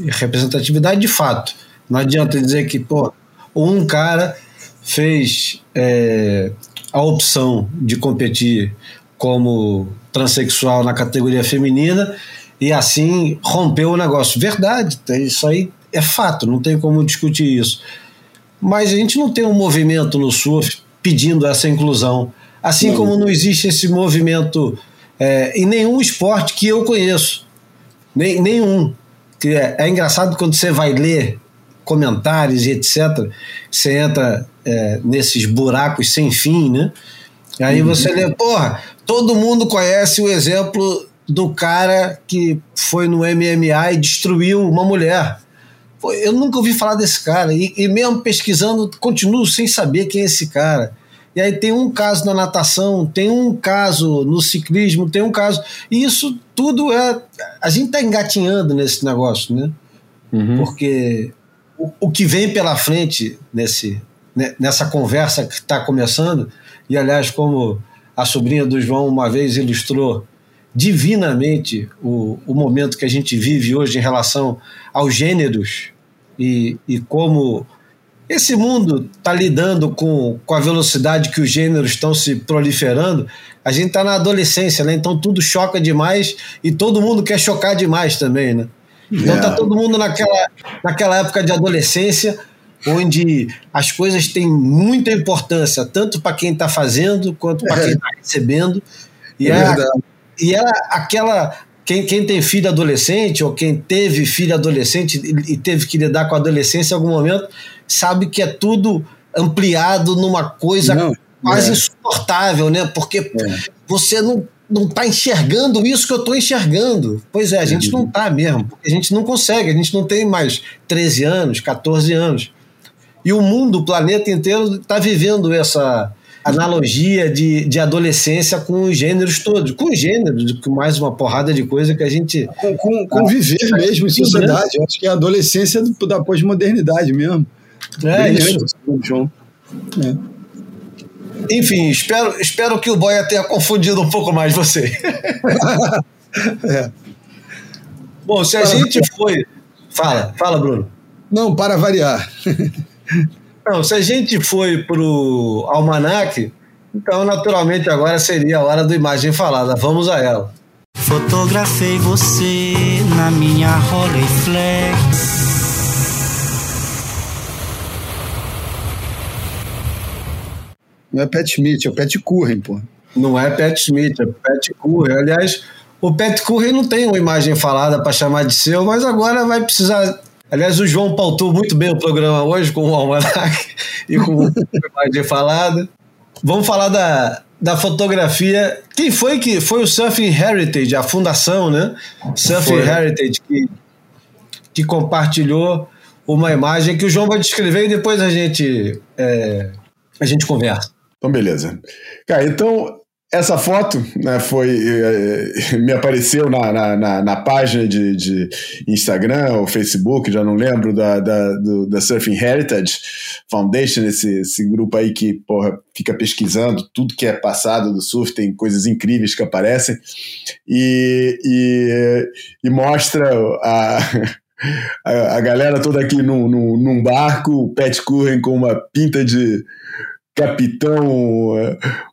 Representatividade de fato. Não adianta dizer que, pô, um cara fez é, a opção de competir como transexual na categoria feminina e assim rompeu o negócio. Verdade, isso aí é fato, não tem como discutir isso. Mas a gente não tem um movimento no surf pedindo essa inclusão. Assim não. como não existe esse movimento é, em nenhum esporte que eu conheço. Nem, nenhum. É, é engraçado quando você vai ler comentários e etc. Você entra é, nesses buracos sem fim, né? Aí uhum. você lê, porra, todo mundo conhece o exemplo do cara que foi no MMA e destruiu uma mulher. Eu nunca ouvi falar desse cara. E, e mesmo pesquisando, continuo sem saber quem é esse cara. E aí tem um caso na natação, tem um caso no ciclismo, tem um caso. E isso tudo é. A gente está engatinhando nesse negócio, né? Uhum. Porque o, o, que vem pela frente nesse, né, nessa conversa que está começando, e aliás, como a sobrinha do João uma vez ilustrou divinamente o, o momento que a gente vive hoje em relação aos gêneros e, e como esse mundo está lidando com, com a velocidade que os gêneros estão se proliferando. A gente está na adolescência, né? Então tudo choca demais e todo mundo quer chocar demais também, né? Então está todo mundo naquela, naquela época de adolescência onde as coisas têm muita importância, tanto para quem está fazendo quanto para quem está recebendo. E é, é e é aquela. Quem, quem tem filho adolescente ou quem teve filho adolescente e, teve que lidar com a adolescência em algum momento, sabe que é tudo ampliado numa coisa não, quase é. insuportável, né? Porque é. você não não está enxergando isso que eu estou enxergando. Pois é, a gente não está mesmo, porque a gente não consegue, a gente não tem mais 13 anos, 14 anos. E o mundo, o planeta inteiro está vivendo essa analogia de, de adolescência com os gêneros todos, com os gêneros, com mais uma porrada de coisa que a gente. Com, com, com viver ah, mesmo em sociedade. Eu acho que é a adolescência da pós-modernidade mesmo. É, Bem isso. João. É. Enfim, espero, espero que o Boia tenha confundido um pouco mais você. é. Bom, se a para gente foi. Fala, fala, Bruno. Não, para variar. Não, se a gente foi pro Almanac, então naturalmente agora seria a hora do Imagem Falada. Vamos a ela. Fotografei você na minha Rolleiflex. Não é Pat Smith, é o Pat Curren, pô. Não é Pat Smith, é Pat Curren. Aliás, o Pat Curren não tem uma imagem falada para chamar de seu, mas agora vai precisar Aliás, o João pautou muito bem o programa hoje com o Almanac e com a imagem falada. Vamos falar da, da fotografia. Quem foi que foi o Surfing Heritage, a fundação, né? Surfing foi. Heritage, que, que compartilhou uma imagem que o João vai descrever e depois a gente, é, a gente conversa. Então, beleza. Cara, então essa foto né, foi, eh, me apareceu na, na, na, na página de, de, Instagram ou Facebook, já não lembro, da, da, do, da Surfing Heritage Foundation, esse, esse grupo aí que porra, fica pesquisando tudo que é passado do surf, tem coisas incríveis que aparecem, e, e, e mostra a, a, a, galera toda aqui num, num, num barco, o Pat Curren com uma pinta de capitão.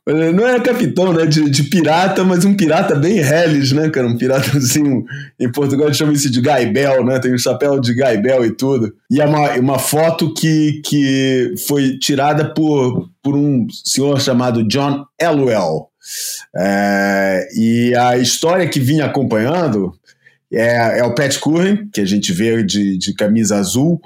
Eh, não é capitão, né? De, de pirata, mas um pirata bem Hellis, né, cara? Um pirata assim. Em Portugal eles chamam isso de Gaibel, né? Tem o um chapéu de Gaibel e tudo. E é uma, uma foto que, que foi tirada por, por um senhor chamado John Elwell. É, e a história que vinha acompanhando é, é o Pat Curran, que a gente vê de, de camisa azul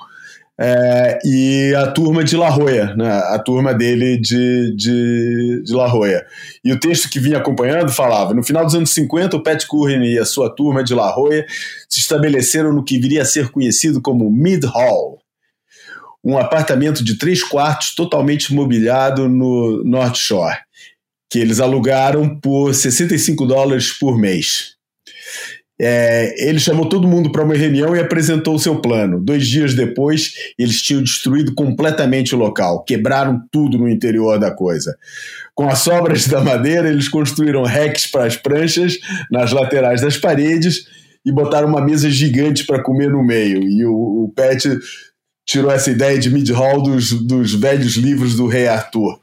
é, e a turma de La Jolla, né, a turma dele de, de, de La Jolla. E o texto que vinha acompanhando falava: no final dos anos 50, o Pat Curran e a sua turma de La Jolla se estabeleceram no que viria a ser conhecido como Mid Hall, um apartamento de três quartos totalmente mobiliado no North Shore, que eles alugaram por 65 dólares por mês. É, ele chamou todo mundo para uma reunião e apresentou o seu plano. Dois dias depois, eles tinham destruído completamente o local, quebraram tudo no interior da coisa. Com as sobras da madeira, eles construíram racks para as pranchas nas laterais das paredes e botaram uma mesa gigante para comer no meio. E o, o Pet tirou essa ideia de mid-hall dos, dos velhos livros do Rei Arthur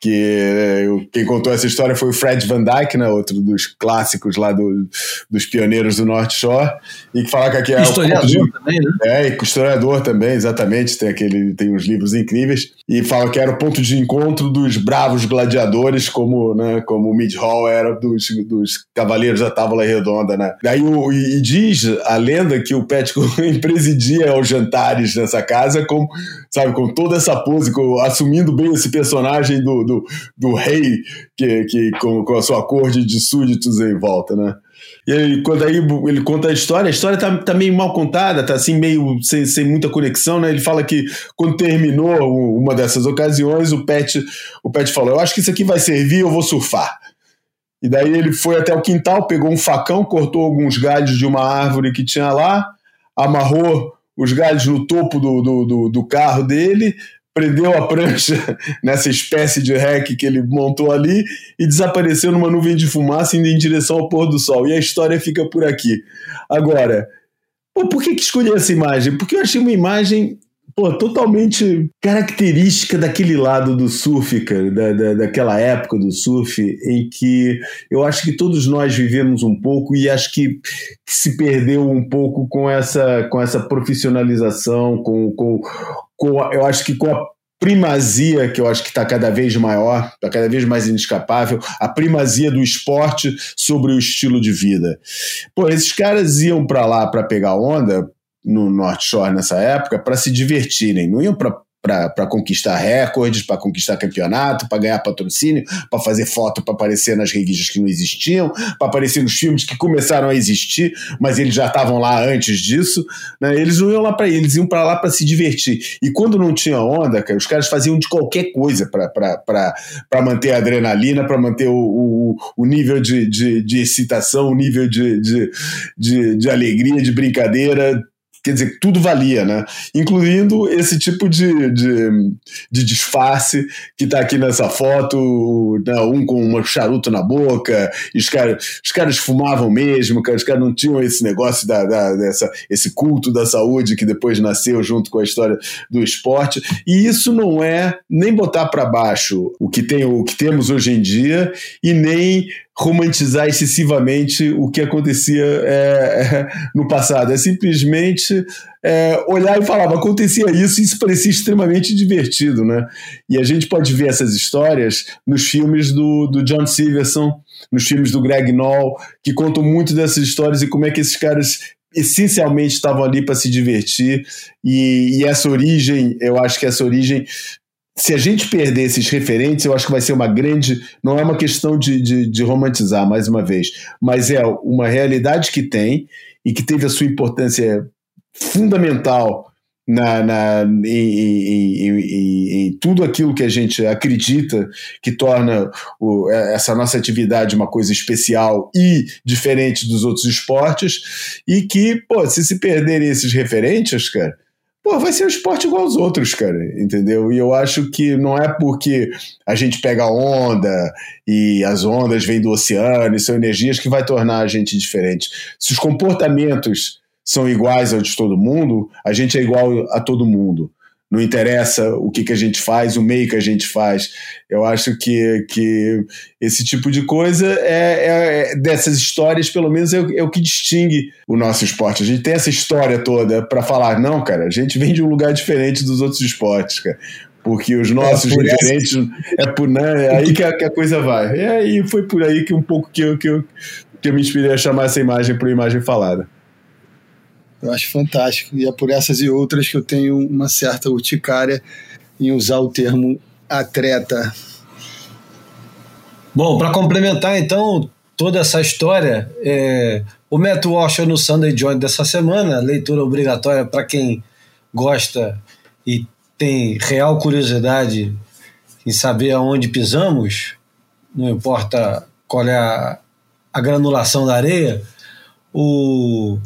que eh, quem contou essa história foi o Fred Van Dyke, né, outro dos clássicos lá do, dos pioneiros do North Shore, e que fala que aqui é historiador de, também, né? É, historiador também, exatamente, tem aquele tem uns livros incríveis e fala que era o ponto de encontro dos bravos gladiadores, como, né, como o Mid Hall era dos, dos cavaleiros da Távola Redonda, né? Daí o, e diz a lenda que o Pat presidia os jantares nessa casa com, sabe, com toda essa pose, com, assumindo bem esse personagem do do, do rei que, que com, com a sua corte de súditos em volta, né? E quando aí ele conta a história, a história tá, tá meio mal contada, tá assim, meio sem, sem muita conexão, né? Ele fala que quando terminou uma dessas ocasiões, o Pet, o Pet falou: Eu acho que isso aqui vai servir, eu vou surfar. E daí ele foi até o quintal, pegou um facão, cortou alguns galhos de uma árvore que tinha lá, amarrou os galhos no topo do, do, do, do carro dele, prendeu a prancha nessa espécie de rec que ele montou ali e desapareceu numa nuvem de fumaça indo em direção ao pôr do sol. E a história fica por aqui. Agora, pô, por que, que escolhi essa imagem? Porque eu achei uma imagem pô, totalmente característica daquele lado do surf, cara, da, da, daquela época do surf, em que eu acho que todos nós vivemos um pouco e acho que, que se perdeu um pouco com essa, com essa profissionalização, com, com, com eu acho que com a primazia que eu acho que está cada vez maior, está cada vez mais inescapável, a primazia do esporte sobre o estilo de vida. Pô, esses caras iam para lá para pegar onda no North Shore nessa época para se divertirem, não iam para para conquistar recordes, para conquistar campeonato, para ganhar patrocínio, para fazer foto para aparecer nas revistas que não existiam, para aparecer nos filmes que começaram a existir, mas eles já estavam lá antes disso. Né? Eles não iam lá para eles iam para lá para se divertir. E quando não tinha onda, cara, os caras faziam de qualquer coisa para manter a adrenalina, para manter o, o, o nível de, de, de, excitação, o nível de, de, de, de alegria, de brincadeira quer dizer, tudo valia, né? Incluindo esse tipo de, de, de disfarce que está aqui nessa foto, né? um com um charuto na boca, os caras, os caras fumavam mesmo, os caras não tinham esse negócio da, da, dessa, esse culto da saúde que depois nasceu junto com a história do esporte. E isso não é nem botar para baixo o que tem o que temos hoje em dia e nem romantizar excessivamente o que acontecia é, no passado. É simplesmente é, olhar e falar, acontecia isso e isso parecia extremamente divertido, né? E a gente pode ver essas histórias nos filmes do, do John Silverson, nos filmes do Greg Knoll, que contam muito dessas histórias e como é que esses caras essencialmente estavam ali para se divertir e, e, essa origem, eu acho que essa origem se a gente perder esses referentes, eu acho que vai ser uma grande. Não é uma questão de, de, de, romantizar, mais uma vez, mas é uma realidade que tem e que teve a sua importância fundamental na, na em, em, em, em, tudo aquilo que a gente acredita que torna o, essa nossa atividade uma coisa especial e diferente dos outros esportes, e que, pô, se se perderem esses referentes, cara pô, vai ser um esporte igual aos outros, cara, entendeu? E eu acho que não é porque a gente pega onda e as ondas vêm do oceano e são energias que vai tornar a gente diferente. Se os comportamentos são iguais aos de todo mundo, a gente é igual a todo mundo não interessa o que, que a gente faz, o meio que a gente faz. Eu acho que, que esse tipo de coisa é, é dessas histórias, pelo menos, é, é, o que distingue o nosso esporte. A gente tem essa história toda para falar, não, cara, a gente vem de um lugar diferente dos outros esportes, cara. Porque os nossos é diferentes é por né, é aí que a, que a, coisa vai. E aí foi por aí que um pouco que eu, que eu, que eu me inspirei a chamar essa imagem para imagem falada. Eu acho fantástico. E é por essas e outras que eu tenho uma certa urticária em usar o termo atleta. Bom, para complementar então toda essa história, é, o Matt Walsh no Sunday Joint dessa semana, leitura obrigatória para quem gosta e tem real curiosidade em saber aonde pisamos, não importa qual é a, a granulação da areia, o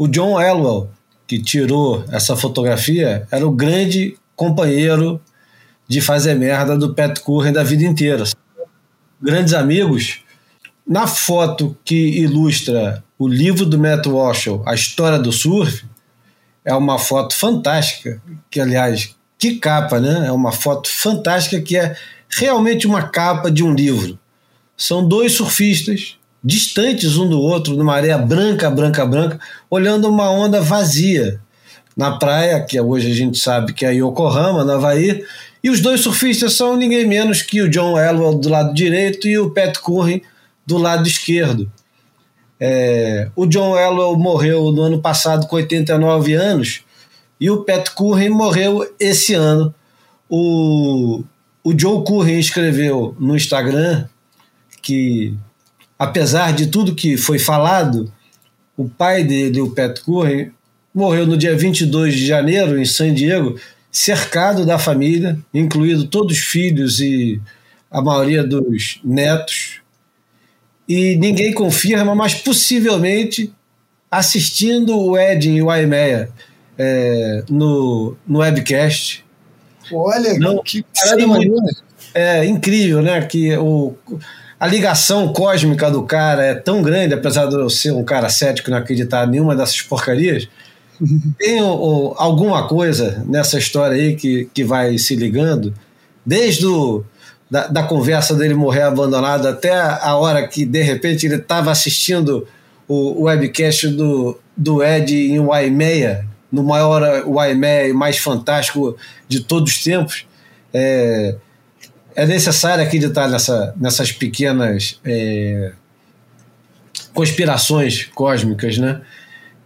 o John Elwell, que tirou essa fotografia, era o grande companheiro de fazer merda do Pat Curren da vida inteira. Grandes amigos. Na foto que ilustra o livro do Matt Walsh, A História do Surf, é uma foto fantástica, que aliás, que capa, né? É uma foto fantástica que é realmente uma capa de um livro. São dois surfistas distantes um do outro, numa areia branca, branca, branca, olhando uma onda vazia na praia, que hoje a gente sabe que é Yokohama, no Havaí, e os dois surfistas são ninguém menos que o John Elwell do lado direito e o Pat Curry do lado esquerdo. É, o John Elwell morreu no ano passado com 89 anos e o Pat Curry morreu esse ano. O, o Joe Curry escreveu no Instagram que, apesar de tudo que foi falado, o pai dele, o Pat Curry, morreu no dia 22 de janeiro em San Diego, cercado da família, incluído todos os filhos e a maioria dos netos. E ninguém confirma, mas possivelmente assistindo o Ed e o Aimeia é, no, no webcast. Olha, Não, que parada maneira. É incrível, né? Que o, a ligação cósmica do cara é tão grande, apesar de eu ser um cara cético e não acreditar em nenhuma dessas porcarias. Tem o, o, alguma coisa nessa história aí que, que vai se ligando, desde o, da, da conversa dele morrer abandonado até a hora que de repente ele estava assistindo o, o webcast do, do Ed em Waimea, no maior Waimea mais fantástico de todos os tempos. É, é necessário acreditar nessa, nessas pequenas é, conspirações cósmicas, né?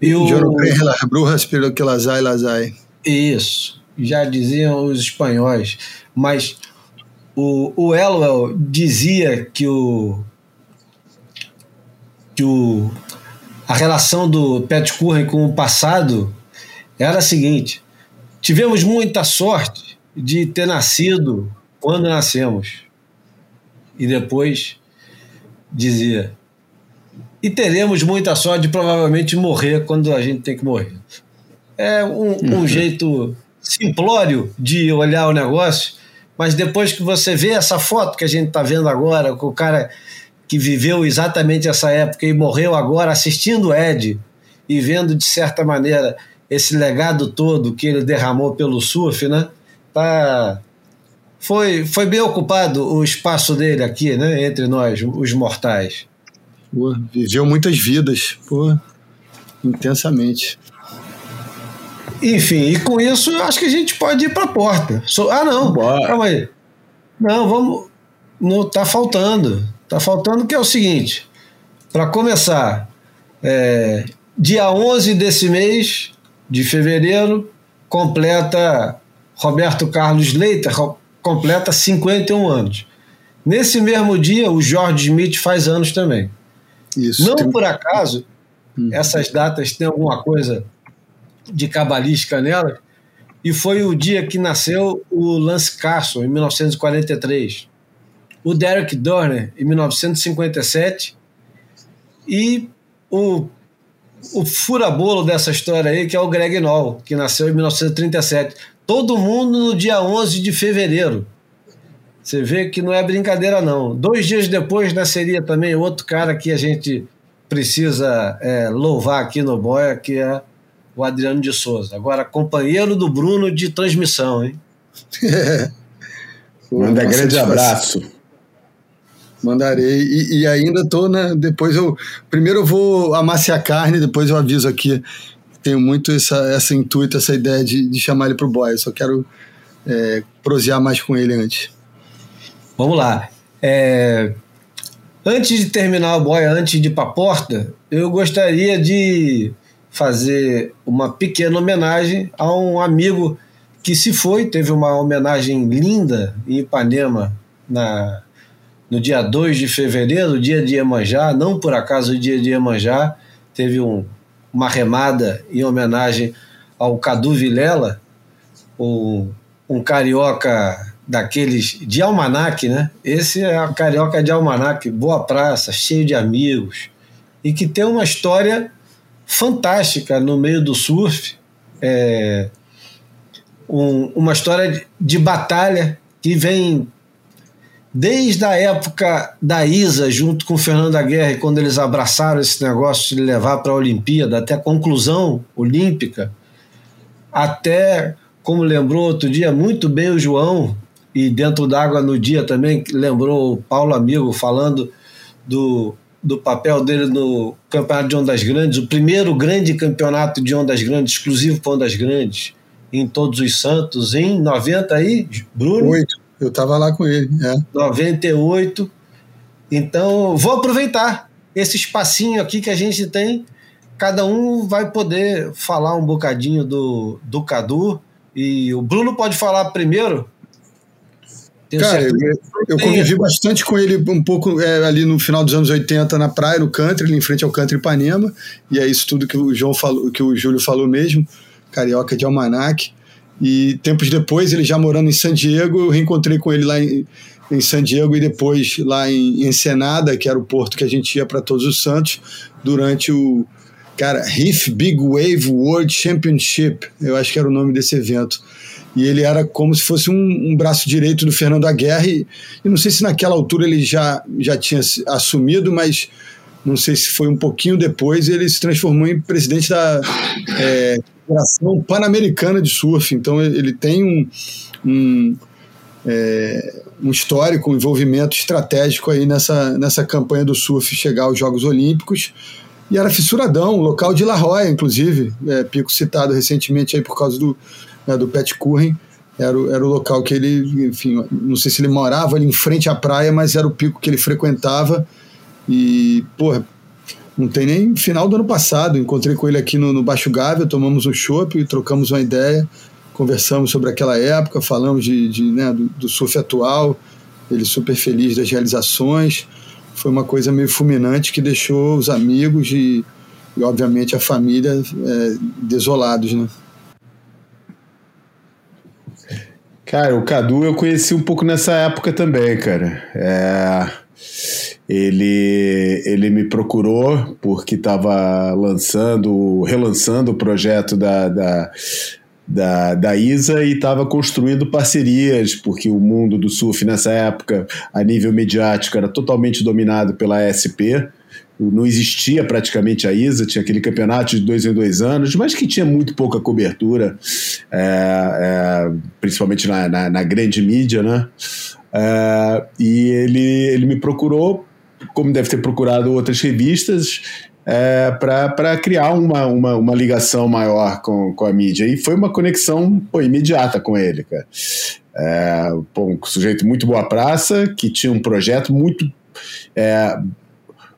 E o... Yo no creio las brujas, pero que las hay, las hay. Isso, já diziam os espanhóis. Mas o, o Elwell dizia que o, que o a relação do Pat Curren com o passado era a seguinte: tivemos muita sorte de ter nascido quando nascemos. E depois dizia: e teremos muita sorte de provavelmente morrer quando a gente tem que morrer. É um, um jeito simplório de olhar o negócio, mas depois que você vê essa foto que a gente está vendo agora, com o cara que viveu exatamente essa época e morreu agora assistindo Ed e vendo de certa maneira esse legado todo que ele derramou pelo surf, né? Tá foi, foi bem ocupado o espaço dele aqui, né, entre nós, os mortais. Pô, viveu muitas vidas, pô, intensamente. Enfim, e com isso eu acho que a gente pode ir para a porta. So, ah, não, Bora. calma aí. Não, vamos. Não, tá faltando. Tá faltando que é o seguinte: para começar, é, dia 11 desse mês de fevereiro, completa Roberto Carlos Leiter, completa 51 anos. Nesse mesmo dia, o George Smith faz anos também. Isso, Não tem... por acaso, hum. essas datas têm alguma coisa de cabalística nelas, e foi o dia que nasceu o Lance Carson, em 1943, o Derek Dorner, em 1957, e o, o furabolo dessa história aí, que é o Greg Noll, que nasceu em 1937. Todo mundo no dia 11 de fevereiro. Você vê que não é brincadeira, não. Dois dias depois nasceria também outro cara que a gente precisa é, louvar aqui no Boia, que é o Adriano de Souza. Agora, companheiro do Bruno de transmissão, hein? Manda grande abraço. Mandarei. E, e ainda estou, né? Depois eu. Primeiro eu vou amaciar a carne, depois eu aviso aqui tenho muito essa, essa intuito, essa ideia de, de chamar ele para o boy. Eu só quero é, prosear mais com ele antes. Vamos lá. É, antes de terminar o boy, antes de ir para a porta, eu gostaria de fazer uma pequena homenagem a um amigo que se foi, teve uma homenagem linda em Ipanema na, no dia 2 de fevereiro, dia de Iemanjá, não por acaso o dia de Iemanjá, teve um, uma remada em homenagem ao Cadu Vilela, um, um carioca daqueles de almanac, né? Esse é a carioca de almanac, boa praça, cheio de amigos e que tem uma história fantástica no meio do surf, é, um, uma história de batalha que vem Desde a época da Isa, junto com Fernando Guerra, quando eles abraçaram esse negócio de levar para a Olimpíada, até a conclusão olímpica, até, como lembrou outro dia muito bem o João, e dentro d'água no dia também, lembrou o Paulo Amigo falando do, do papel dele no Campeonato de Ondas Grandes, o primeiro grande campeonato de Ondas Grandes, exclusivo para Ondas Grandes, em Todos os Santos, em 90 aí, Bruno? Oito. Eu estava lá com ele. É. 98. Então, vou aproveitar esse espacinho aqui que a gente tem. Cada um vai poder falar um bocadinho do, do Cadu. E o Bruno pode falar primeiro. Cara, eu, eu, convivi bastante com ele um pouco é, ali no final dos anos 80 na praia, no country, ali em frente ao country Ipanema, e é isso tudo que o João falou, que o Júlio falou mesmo, carioca de almanac. E tempos depois, ele já morando em San Diego, eu reencontrei com ele lá em, em San Diego e depois lá em Ensenada, que era o porto que a gente ia para Todos os Santos, durante o cara Reef Big Wave World Championship, eu acho que era o nome desse evento. E ele era como se fosse um, um braço direito do Fernando Aguirre, e não sei se naquela altura ele já, já tinha assumido, mas não sei se foi um pouquinho depois, ele se transformou em presidente da é, Federação Pan-Americana de Surf. Então ele tem um, um, é, um histórico, um envolvimento estratégico aí nessa, nessa campanha do surf chegar aos Jogos Olímpicos. E era fissuradão, local de La Roya, inclusive, é, pico citado recentemente aí por causa do, né, do Pat Curren. Era, era o local que ele, enfim, não sei se ele morava ali em frente à praia, mas era o pico que ele frequentava. E, porra, não tem nem final do ano passado. Encontrei com ele aqui no, no Baixo Gávea, tomamos um chopp trocamos uma ideia conversamos sobre aquela época, falamos de, de né, do, do, surf atual, ele super feliz das realizações. Foi uma coisa meio fulminante que deixou os amigos e, e obviamente, a família é, desolados, né? Cara, o Cadu eu conheci um pouco nessa época também, cara. É, ele, ele me procurou porque estava lançando, relançando o projeto da, da da, da ISA e estava construindo parcerias, porque o mundo do surf nessa época, a nível mediático, era totalmente dominado pela SP. Não existia praticamente a ISA, tinha aquele campeonato de dois em dois anos, mas que tinha muito pouca cobertura, é, é, principalmente na, na, na, grande mídia, né? É, e ele, ele me procurou, como deve ter procurado outras revistas, é, para criar uma, uma, uma, ligação maior com, com a mídia. E foi uma conexão pô, imediata com ele, cara. É, pô, um sujeito muito boa praça, que tinha um projeto muito. É,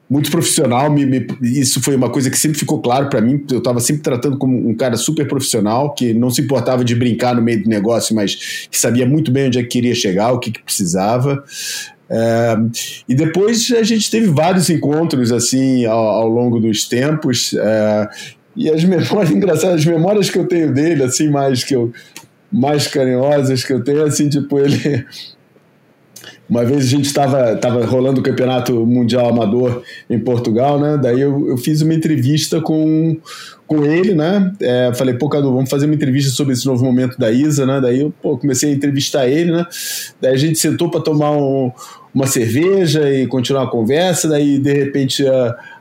muito profissional, me, me, isso foi uma coisa que sempre ficou claro para mim. Eu estava sempre tratando como um cara super profissional, que não se importava de brincar no meio do negócio, mas que sabia muito bem onde é que queria chegar, o que, que precisava. É, e depois a gente teve vários encontros assim ao, ao longo dos tempos é, e as memórias engraçadas, as memórias que eu tenho dele assim mais que eu mais carinhosas que eu tenho assim tipo ele uma vez a gente estava tava rolando o campeonato mundial amador em Portugal, né? Daí eu, eu fiz uma entrevista com, com ele, né? É, falei, pô, Cadu, vamos fazer uma entrevista sobre esse novo momento da Isa, né? Daí eu pô, comecei a entrevistar ele, né? Daí a gente sentou para tomar um, uma cerveja e continuar a conversa, daí de repente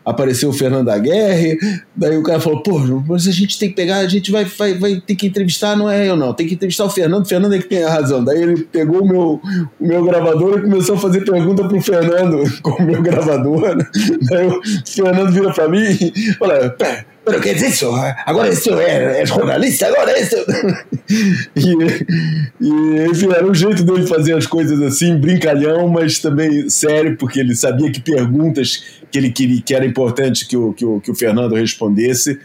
apareceu o Fernando Aguerre, daí o cara falou, pô, mas a gente tem que pegar, a gente vai, vai, vai ter que entrevistar, não é eu não, tem que entrevistar o Fernando, o Fernando é que tem a razão. Daí ele pegou o meu, o meu gravador e começou a fazer pergunta pro Fernando com o meu gravador, né? daí o Fernando vira pra mim e fala, pé, pero que é isso? Agora isso é, é jornalista, agora isso. e, e, era um jeito dele fazer as coisas assim, brincalhão, mas também sério, porque ele sabia que perguntas que ele que era importante que o, que o, que o Fernando respondesse,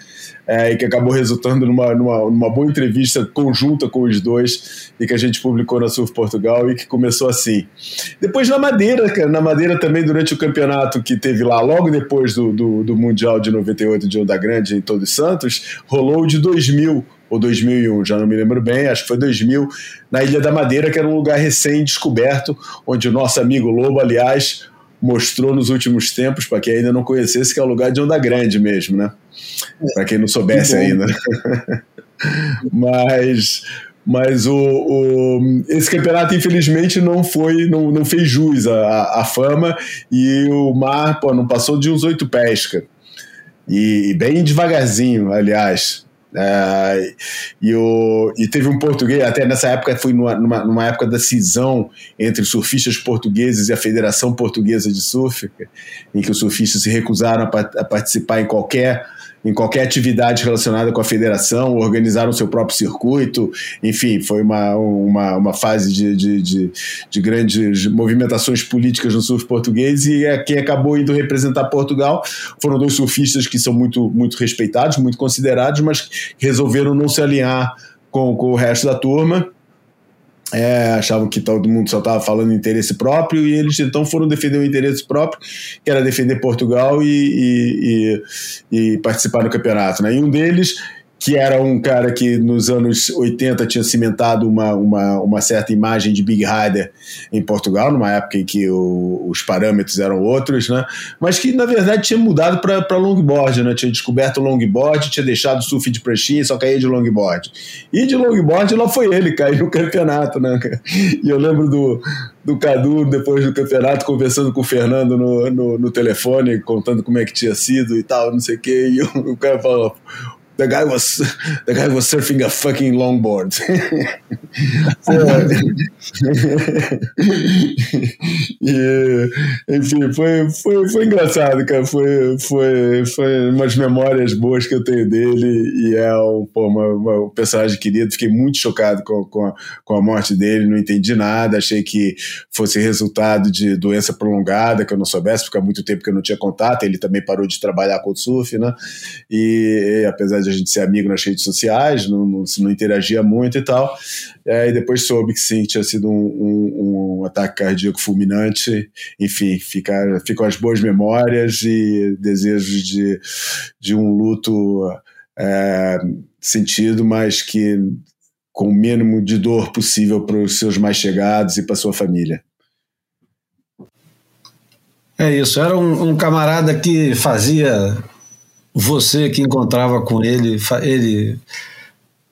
é, e que acabou resultando numa, numa, numa, boa entrevista conjunta com os dois e que a gente publicou na Surf Portugal e que começou assim. Depois na Madeira, cara, na Madeira também durante o campeonato que teve lá, logo depois do, do, do Mundial de 98 de Onda Grande em Todos Santos, rolou o de 2000 ou 2001, já não me lembro bem, acho que foi 2000, na Ilha da Madeira, que era um lugar recém-descoberto, onde o nosso amigo Lobo, aliás, mostrou nos últimos tempos, para quem ainda não conhecesse, que é o lugar de Onda Grande mesmo, né? Para quem não soubesse ainda. mas mas o, o, esse campeonato infelizmente não foi não, não fez jus à, à fama e o mar pô, não passou de uns oito pesca e, e bem devagarzinho aliás é, e, o, e teve um português, até nessa época foi numa, numa, numa, época da cisão entre surfistas portugueses e a Federação Portuguesa de Surf, em que os surfistas se recusaram a, a participar em qualquer em qualquer atividade relacionada com a federação, organizaram seu próprio circuito, enfim, foi uma, uma, uma fase de, de, de, de, grandes movimentações políticas no surf português e é quem acabou indo representar Portugal. Foram dois surfistas que são muito, muito respeitados, muito considerados, mas resolveram não se alinhar com, com o resto da turma é, achavam que todo mundo só estava falando interesse próprio e eles então foram defender o interesse próprio, que era defender Portugal e, e, e, e participar do campeonato. Né? E um deles que era um cara que nos anos 80 tinha cimentado uma, uma, uma certa imagem de Big Rider em Portugal, numa época em que o, os parâmetros eram outros, né? mas que na verdade tinha mudado para longboard, né? tinha descoberto o longboard, tinha deixado o surf de pranchinha e só caía de longboard. E de longboard lá foi ele, caiu no campeonato. Né? E eu lembro do, do Cadu, depois do campeonato, conversando com o Fernando no, no, no telefone, contando como é que tinha sido e tal, não sei o quê, e o, o cara falou the guy was the guy was surfing a fucking longboard. enfim, foi, foi, foi engraçado, cara. Foi, foi, foi umas memórias boas que eu tenho dele e é um, pô, uma, uma, um personagem querido. Fiquei muito chocado com, com, a, com a morte dele, não entendi nada. Achei que fosse resultado de doença prolongada, que eu não soubesse, porque há muito tempo que eu não tinha contato. Ele também parou de trabalhar com o surf, né? E, e apesar de a gente ser amigo nas redes sociais, não, não, não interagia muito e tal. É, e depois soube que sim, tinha sido um, um, um, ataque cardíaco fulminante. Enfim, fica, ficam as boas memórias e desejos de, de um luto é, sentido, mas que com o mínimo de dor possível para os seus mais chegados e para sua família. É isso, era um, um camarada que fazia você que encontrava com ele, ele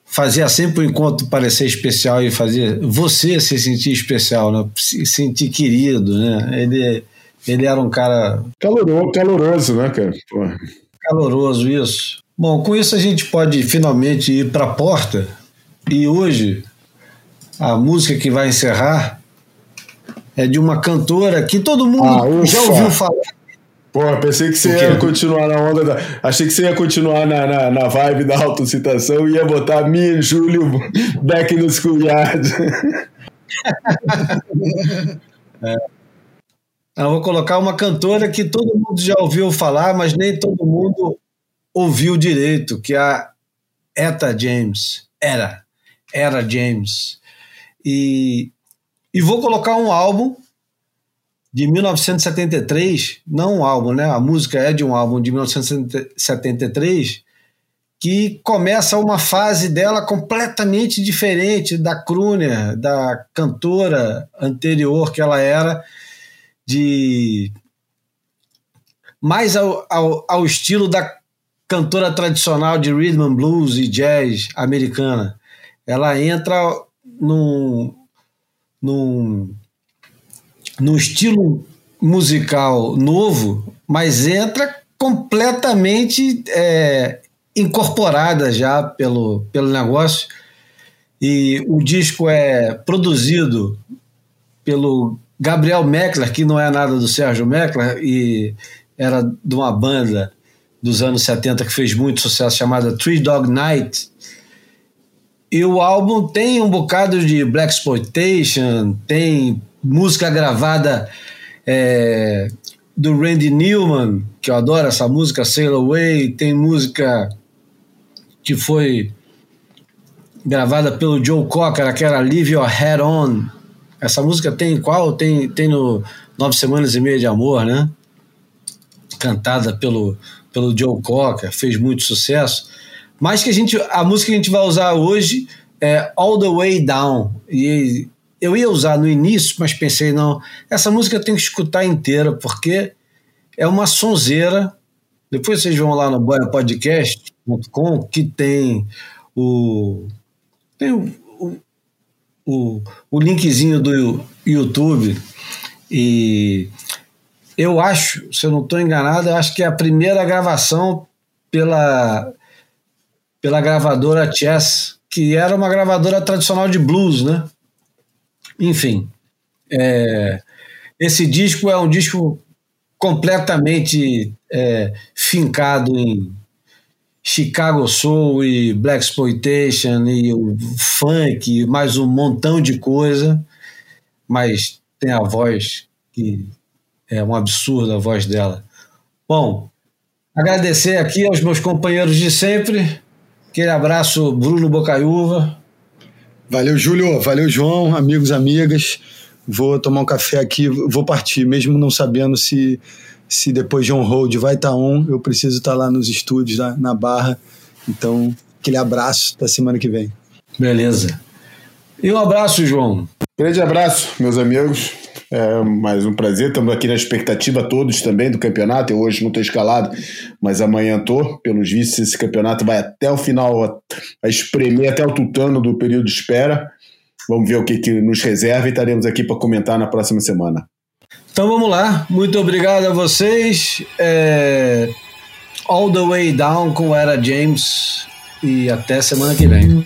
fazia sempre o encontro parecer especial e fazia você se sentir especial, né? se sentir querido, né? Ele, ele era um cara caloroso, caloroso né, cara? Pô. Caloroso isso. Bom, com isso a gente pode finalmente ir para a porta e hoje a música que vai encerrar é de uma cantora que todo mundo ah, já ouviu falar Pô, pensei que você ia continuar na onda da. Achei que você ia continuar na, na, na vibe da autocitação e ia botar me e Júlio back no schoolyard. é. Eu vou colocar uma cantora que todo mundo já ouviu falar, mas nem todo mundo ouviu direito, que é a Eta James. Era. Era James. E, e vou colocar um álbum de 1973, não um álbum, né? A música é de um álbum de 1973, que começa uma fase dela completamente diferente da crooner, da cantora anterior que ela era, de mais ao, ao, ao estilo da cantora tradicional de rhythm and blues e jazz americana. Ela entra num, num num estilo musical novo, mas entra completamente é, incorporada já pelo, pelo negócio. E o disco é produzido pelo Gabriel Meckler, que não é nada do Sérgio Meckler, e era de uma banda dos anos 70 que fez muito sucesso chamada Three Dog Night. E o álbum tem um bocado de black exploitation, tem música gravada é, do Randy Newman, que eu adoro essa música, Sail Away, tem música que foi gravada pelo Joe Cocker, que era Leave Your Head On. Essa música tem qual? Tem, tem no Nove Semanas e Meia de Amor, né? Cantada pelo, pelo Joe Cocker, fez muito sucesso. Mas que a gente, a música que a gente vai usar hoje é All the Way Down. E eu ia usar no início, mas pensei, não, essa música eu tenho que escutar inteira, porque é uma sonzeira. Depois vocês vão lá no boiapodcast.com, que tem o. Tem o, o, o, linkzinho do YouTube. E eu acho, se eu não estou enganado, eu acho que é a primeira gravação pela, pela gravadora Chess, que era uma gravadora tradicional de blues, né? Enfim, é, esse disco é um disco completamente é, fincado em Chicago Soul e Black Exploitation e o funk, mais um montão de coisa, mas tem a voz que é um absurdo a voz dela. Bom, agradecer aqui aos meus companheiros de sempre, aquele abraço Bruno Bocaiúva, Valeu, Júlio. Valeu, João. Amigos, amigas. Vou tomar um café aqui, vou partir, mesmo não sabendo se, se depois de on hold vai estar tá on. Eu preciso estar tá lá nos estúdios, lá na Barra. Então, aquele abraço da semana que vem. Beleza. E um abraço, João. Grande abraço, meus amigos. É mais um prazer. Estamos aqui na expectativa todos também do campeonato. Eu hoje não estou escalado, mas amanhã estou. Pelos vistos, esse campeonato vai até o final, a espremer até o tutano do período de espera. Vamos ver o que, que nos reserva e estaremos aqui para comentar na próxima semana. Então vamos lá. Muito obrigado a vocês. É... All the Way Down com Era James. E até semana que vem.